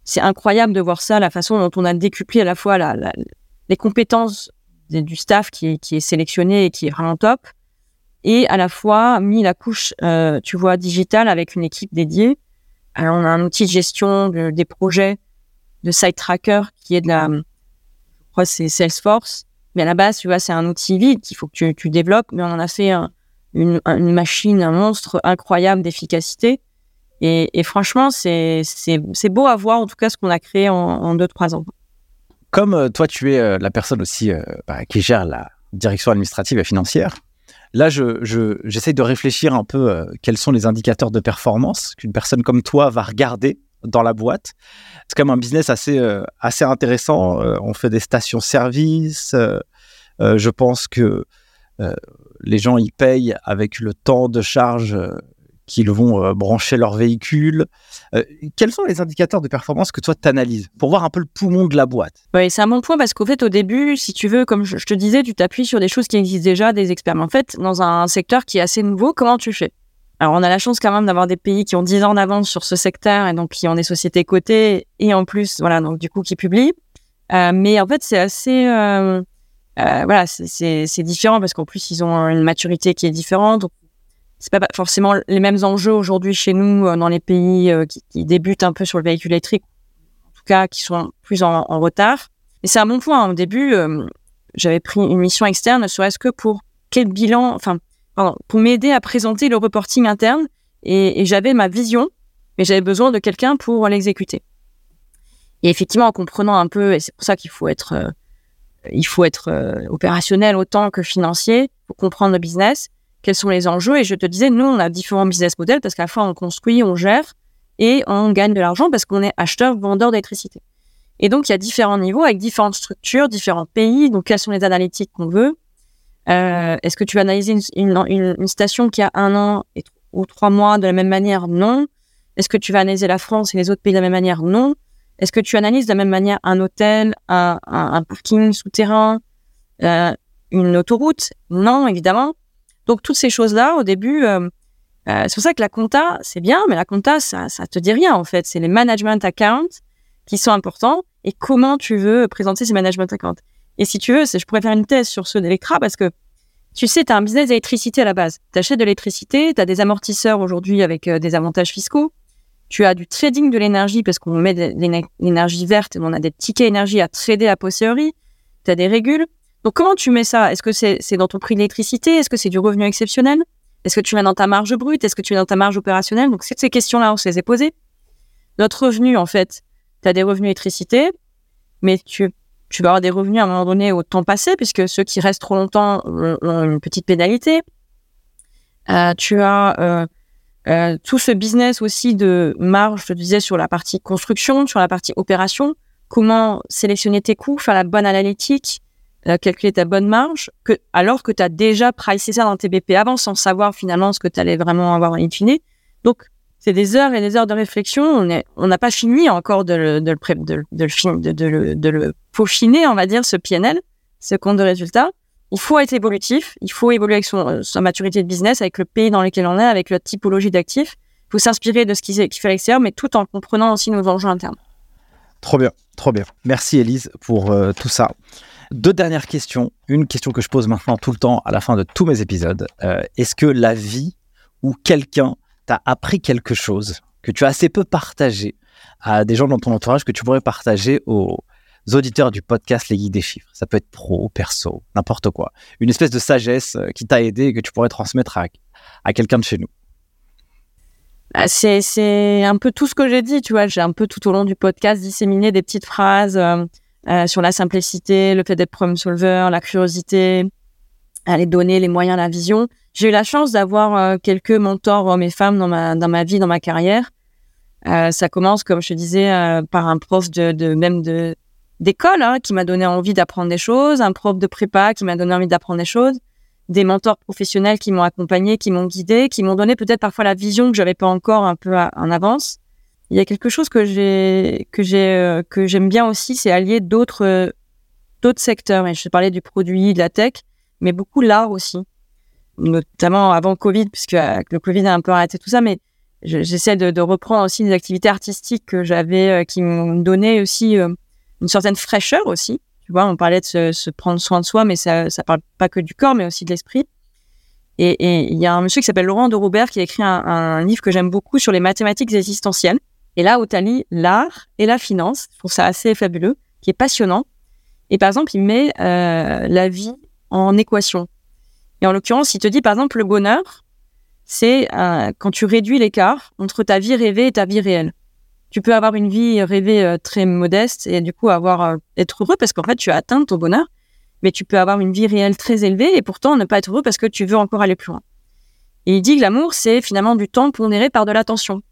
c'est incroyable de voir ça, la façon dont on a décuplé à la fois les compétences du staff qui est, qui est sélectionné et qui est vraiment top, et à la fois mis la couche, euh, tu vois, digitale avec une équipe dédiée. Alors, on a un outil de gestion des projets de site tracker qui est de la, je crois c'est Salesforce, mais à la base, tu vois, c'est un outil vide qu'il faut que tu, tu, développes, mais on en a fait une, machine, un monstre incroyable d'efficacité. Et, et, franchement, c'est beau à voir, en tout cas, ce qu'on a créé en, en deux, trois ans comme euh, toi, tu es euh, la personne aussi euh, bah, qui gère la direction administrative et financière, là, je, j'essaye de réfléchir un peu quels sont les indicateurs de performance qu'une personne comme toi va regarder dans la boîte. C'est quand même un business assez, assez intéressant. on fait des stations-service. je pense que les gens y payent avec le temps de charge qu'ils vont euh, brancher leur véhicule. Euh, quels sont les indicateurs de performance que toi tu analyses pour voir un peu le poumon de la boîte? Oui, c'est un bon point parce qu'au fait, au début, si tu veux, comme je, te disais, tu t'appuies sur des choses qui existent déjà, des experts. Mais en fait, dans un secteur qui est assez nouveau, comment tu fais? Alors, on a la chance quand même d'avoir des pays qui ont 10 ans d'avance sur ce secteur et donc qui ont des sociétés cotées et en plus, voilà, donc du coup, qui publient. Euh, mais en fait, c'est assez, voilà, c'est différent parce qu'en plus, ils ont une maturité qui est différente. C'est pas forcément les mêmes enjeux aujourd'hui chez nous euh, dans les pays euh, qui, débutent un peu sur le véhicule électrique, en tout cas qui sont plus en, retard. Et c'est un bon point. Au début, euh, j'avais pris une mission externe, ne serait-ce que pour quel bilan, enfin, pardon, pour m'aider à présenter le reporting interne. Et, j'avais ma vision, mais j'avais besoin de quelqu'un pour l'exécuter. Et effectivement, en comprenant un peu, et c'est pour ça qu'il faut être, il faut être opérationnel autant que financier pour comprendre le business, quels sont les enjeux. Et je te disais, nous, on a différents business models parce qu'à la fois on construit, on gère et on gagne de l'argent parce qu'on est acheteur, vendeur d'électricité. Et donc, il y a différents niveaux avec différentes structures, différents pays. Donc, quelles sont les analytiques qu'on veut? Euh, Est-ce que tu vas analyser une, station qui a un an ou trois mois de la même manière? Non. Est-ce que tu vas analyser la France et les autres pays de la même manière? Non. Est-ce que tu analyses de la même manière un hôtel, un, un, parking souterrain, euh, une autoroute? Non, évidemment. Donc toutes ces choses-là, au début, euh, euh, c'est pour ça que la compta, c'est bien, mais la compta, ça, ça te dit rien en fait. C'est les management accounts qui sont importants et comment tu veux présenter ces management accounts? Et si tu veux, je pourrais faire une thèse sur ceux d'Electra parce que tu sais, tu as un business d'électricité à la base. Tu achètes de l'électricité, tu as des amortisseurs aujourd'hui avec des avantages fiscaux. Tu as du trading de l'énergie parce qu'on met de l'énergie verte et on a des tickets énergie à trader à posteriori. Tu as des régules. Donc, comment tu mets ça? Est-ce que c'est dans ton prix d'électricité? Est-ce que c'est du revenu exceptionnel? Est-ce que tu mets dans ta marge brute? Est-ce que tu mets dans ta marge opérationnelle? Donc, ces questions-là, on se les a posées. Notre revenu, en fait, tu as des revenus électricité, mais tu, tu vas avoir des revenus à un moment donné au temps passé, puisque ceux qui restent trop longtemps ont, une petite pénalité. Euh, tu as euh, euh, tout ce business aussi de marge, je te disais, sur la partie construction, sur la partie opération, comment sélectionner tes coûts, faire la bonne analytique, calculer ta bonne marge, que, alors que tu as déjà pricé ça dans tes BP avant sans savoir finalement ce que tu allais vraiment avoir in fine. Donc, c'est des heures et des heures de réflexion. On n'a pas fini encore de le, de le, peaufiner, on va dire, ce PNL, ce compte de résultat il faut être évolutif, il faut évoluer avec son, sa maturité de business, avec le pays dans lequel on est, avec la typologie d'actifs. Il faut s'inspirer de ce qui, qui fait à l'extérieur, mais tout en comprenant aussi nos enjeux internes. Trop bien, trop bien. Merci Elise pour euh, tout ça. Deux dernières questions. Une question que je pose maintenant tout le temps à la fin de tous mes épisodes. Euh, est-ce que la vie ou quelqu'un t'a appris quelque chose que tu as assez peu partagé à des gens dans ton entourage que tu pourrais partager aux, auditeurs du podcast Les Guides des Chiffres? Ça peut être pro, perso, n'importe quoi. Une espèce de sagesse euh, qui t'a aidé et que tu pourrais transmettre à, quelqu'un de chez nous. Bah, c'est un peu tout ce que j'ai dit, tu vois. J'ai un peu tout au long du podcast disséminé des petites phrases euh, euh, sur la simplicité, le fait d'être problem solver, la curiosité, les données, les moyens, la vision. J'ai eu la chance d'avoir quelques mentors hommes et femmes dans ma, dans ma vie, dans ma carrière. ça commence, comme je te disais, par un prof de, de même de d'école hein, qui m'a donné envie d'apprendre des choses, un prof de prépa qui m'a donné envie d'apprendre des choses, des mentors professionnels qui m'ont accompagné, qui m'ont guidé, qui m'ont donné peut-être parfois la vision que j'avais pas encore un peu en avance. Il y a quelque chose que euh, j'aime bien aussi, c'est allier d'autres d'autres secteurs. Et je parlais du produit, de la tech, mais beaucoup l'art aussi, notamment avant Covid, puisque euh, le Covid a un peu arrêté tout ça, mais j'essaie de, reprendre aussi des activités artistiques que j'avais, euh, qui m'ont donné aussi une certaine fraîcheur aussi. Tu vois, on parlait de se, prendre soin de soi, mais ça ne parle pas que du corps, mais aussi de l'esprit. Et il y a un monsieur qui s'appelle Laurent de Robert qui a écrit un, livre que j'aime beaucoup sur les mathématiques existentielles. Et là, as l'art et la finance, je trouve ça assez fabuleux, qui est passionnant. Et par exemple, il met euh, la vie en équation. Et en l'occurrence, il te dit, par exemple, le bonheur, c'est euh, quand tu réduis l'écart entre ta vie rêvée et ta vie réelle tu peux avoir une vie rêvée euh, très modeste et du coup avoir être heureux parce qu'en fait tu as atteint ton bonheur, mais tu peux avoir une vie réelle très élevée et pourtant ne pas être heureux parce que tu veux encore aller plus loin. Et il dit que l'amour c'est finalement du temps pondéré par de l'attention.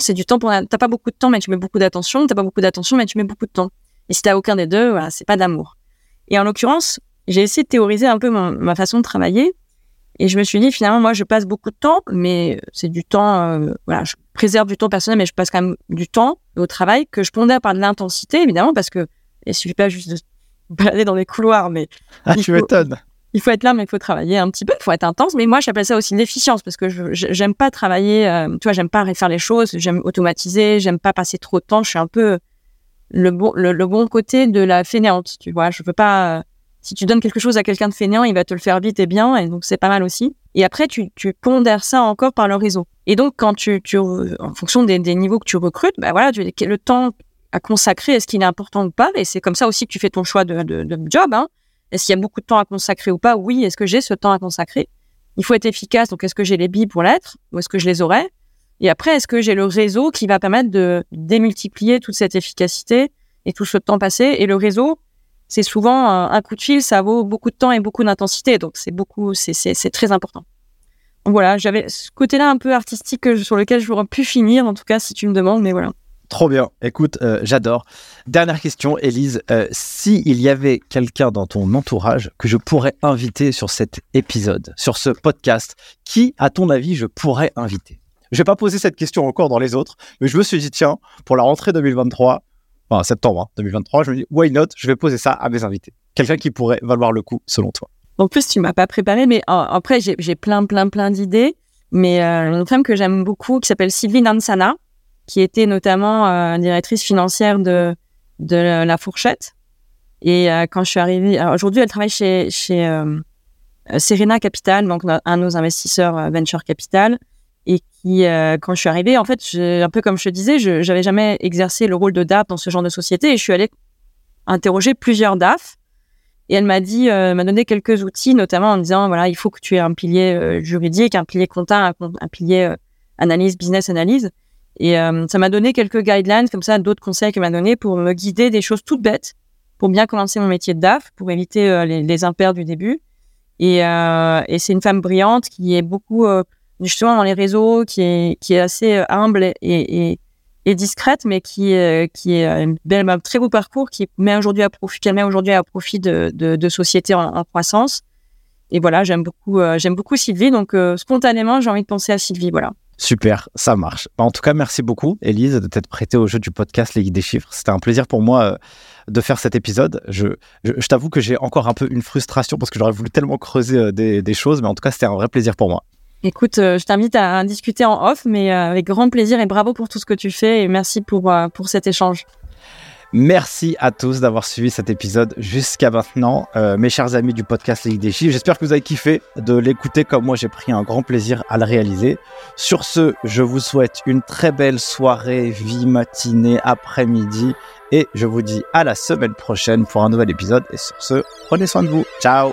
C'est du temps pour t'as pas beaucoup de temps mais tu mets beaucoup d'attention, t'as pas beaucoup d'attention mais tu mets beaucoup de temps. Et si t'as aucun des deux, voilà, c'est pas d'amour. Et en l'occurrence, j'ai essayé de théoriser un peu ma façon de travailler et je me suis dit, finalement, moi, je passe beaucoup de temps, mais c'est du temps, euh, voilà, je préserve du temps personnel, mais je passe quand même du temps au travail que je pondère par de l'intensité, évidemment, parce que il suffit pas juste de balader dans les couloirs, mais. Ah, tu m'étonnes. Il faut être là, mais il faut travailler un petit peu, il faut être intense. Mais moi, j'appelle ça aussi l'efficience, parce que j'aime pas travailler, euh, tu vois, j'aime pas refaire les choses, j'aime automatiser, j'aime pas passer trop de temps. Je suis un peu le bon, le, bon côté de la fainéante, tu vois. Je veux pas si tu donnes quelque chose à quelqu'un de fainéant, il va te le faire vite et bien, et donc c'est pas mal aussi. Et après, tu, tu pondères ça encore par le réseau. Et donc, quand tu, tu en fonction des, des, niveaux que tu recrutes, bah voilà, tu, le temps à consacrer, est-ce qu'il est important ou pas? Et c'est comme ça aussi que tu fais ton choix de, de, de job. Hein. Est-ce qu'il y a beaucoup de temps à consacrer ou pas? Oui. Est-ce que j'ai ce temps à consacrer? Il faut être efficace. Donc, est-ce que j'ai les billes pour l'être? Ou est-ce que je les aurais Et après, est-ce que j'ai le réseau qui va permettre de démultiplier toute cette efficacité et tout ce temps passé? Et le réseau, c'est souvent un coup de fil, ça vaut beaucoup de temps et beaucoup d'intensité. Donc c'est beaucoup, c'est très important. Voilà, j'avais ce côté-là un peu artistique sur lequel j'aurais pu finir, en tout cas si tu me demandes, mais voilà. Trop bien. Écoute, euh, j'adore. Dernière question, Élise. Euh, si il y avait quelqu'un dans ton entourage que je pourrais inviter sur cet épisode, sur ce podcast, qui, à ton avis, je pourrais inviter? Je vais pas poser cette question encore dans les autres, mais je me suis dit, tiens, pour la rentrée 2023, enfin septembre 2023, hein, je me dis, why not? Je vais poser ça à mes invités. Quelqu'un qui pourrait valoir le coup, selon toi. En plus, tu m'as pas préparé, mais après, j'ai plein, plein, plein d'idées. Mais euh, une femme que j'aime beaucoup, qui s'appelle Sylvie Nansana, qui était notamment euh, directrice financière de, de la Fourchette. Et euh, quand je suis arrivée, aujourd'hui, elle travaille chez, chez euh, Serena Capital, donc un de nos investisseurs venture capital. Et qui, quand je suis arrivée, en fait, un peu comme je te disais, je n'avais jamais exercé le rôle de DAF dans ce genre de société. Et je suis allée interroger plusieurs DAF. Et elle m'a dit, m'a donné quelques outils, notamment en disant, voilà, il faut que tu aies un pilier juridique, un pilier comptable, un, un pilier analyse, business analyse. Et euh, ça m'a donné quelques guidelines, comme ça, d'autres conseils qu'elle m'a donné pour me guider des choses toutes bêtes, pour bien commencer mon métier de DAF, pour éviter euh, les, impairs du début. Et, euh, et c'est une femme brillante qui est beaucoup justement dans les réseaux, qui est, qui est assez humble et, et, et discrète, mais qui, qui est belle, un très beau parcours, qui met aujourd'hui à profit, qui met aujourd'hui à profit de, de, de sociétés en, en, croissance. Et voilà, j'aime beaucoup, j'aime beaucoup Sylvie, donc spontanément, j'ai envie de penser à Sylvie, voilà. Super, ça marche. Bah, en tout cas, merci beaucoup, Elise, de t'être prêtée au jeu du podcast Les Guides des Chiffres. C'était un plaisir pour moi euh, de faire cet épisode. Je, je, t'avoue que j'ai encore un peu une frustration parce que j'aurais voulu tellement creuser euh, des, des, choses, mais en tout cas, c'était un vrai plaisir pour moi. Écoute, euh, je t'invite à discuter en off, mais avec grand plaisir et bravo pour tout ce que tu fais et merci pour, pour cet échange. Merci à tous d'avoir suivi cet épisode jusqu'à maintenant. Euh, mes chers amis du podcast Ligue des Chiffres, j'espère que vous avez kiffé de l'écouter comme moi j'ai pris un grand plaisir à le réaliser. Sur ce, je vous souhaite une très belle soirée, vie, matinée, après-midi et je vous dis à la semaine prochaine pour un nouvel épisode. Et sur ce, prenez soin de vous. Ciao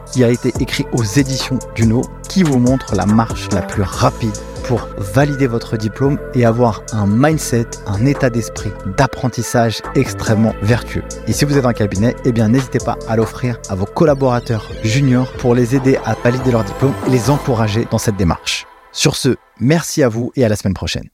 qui a été écrit aux éditions Duno qui vous montre la marche la plus rapide pour valider votre diplôme et avoir un mindset, un état d'esprit d'apprentissage extrêmement vertueux. Et si vous êtes un cabinet, eh bien n'hésitez pas à l'offrir à vos collaborateurs juniors pour les aider à valider leur diplôme et les encourager dans cette démarche. Sur ce, merci à vous et à la semaine prochaine.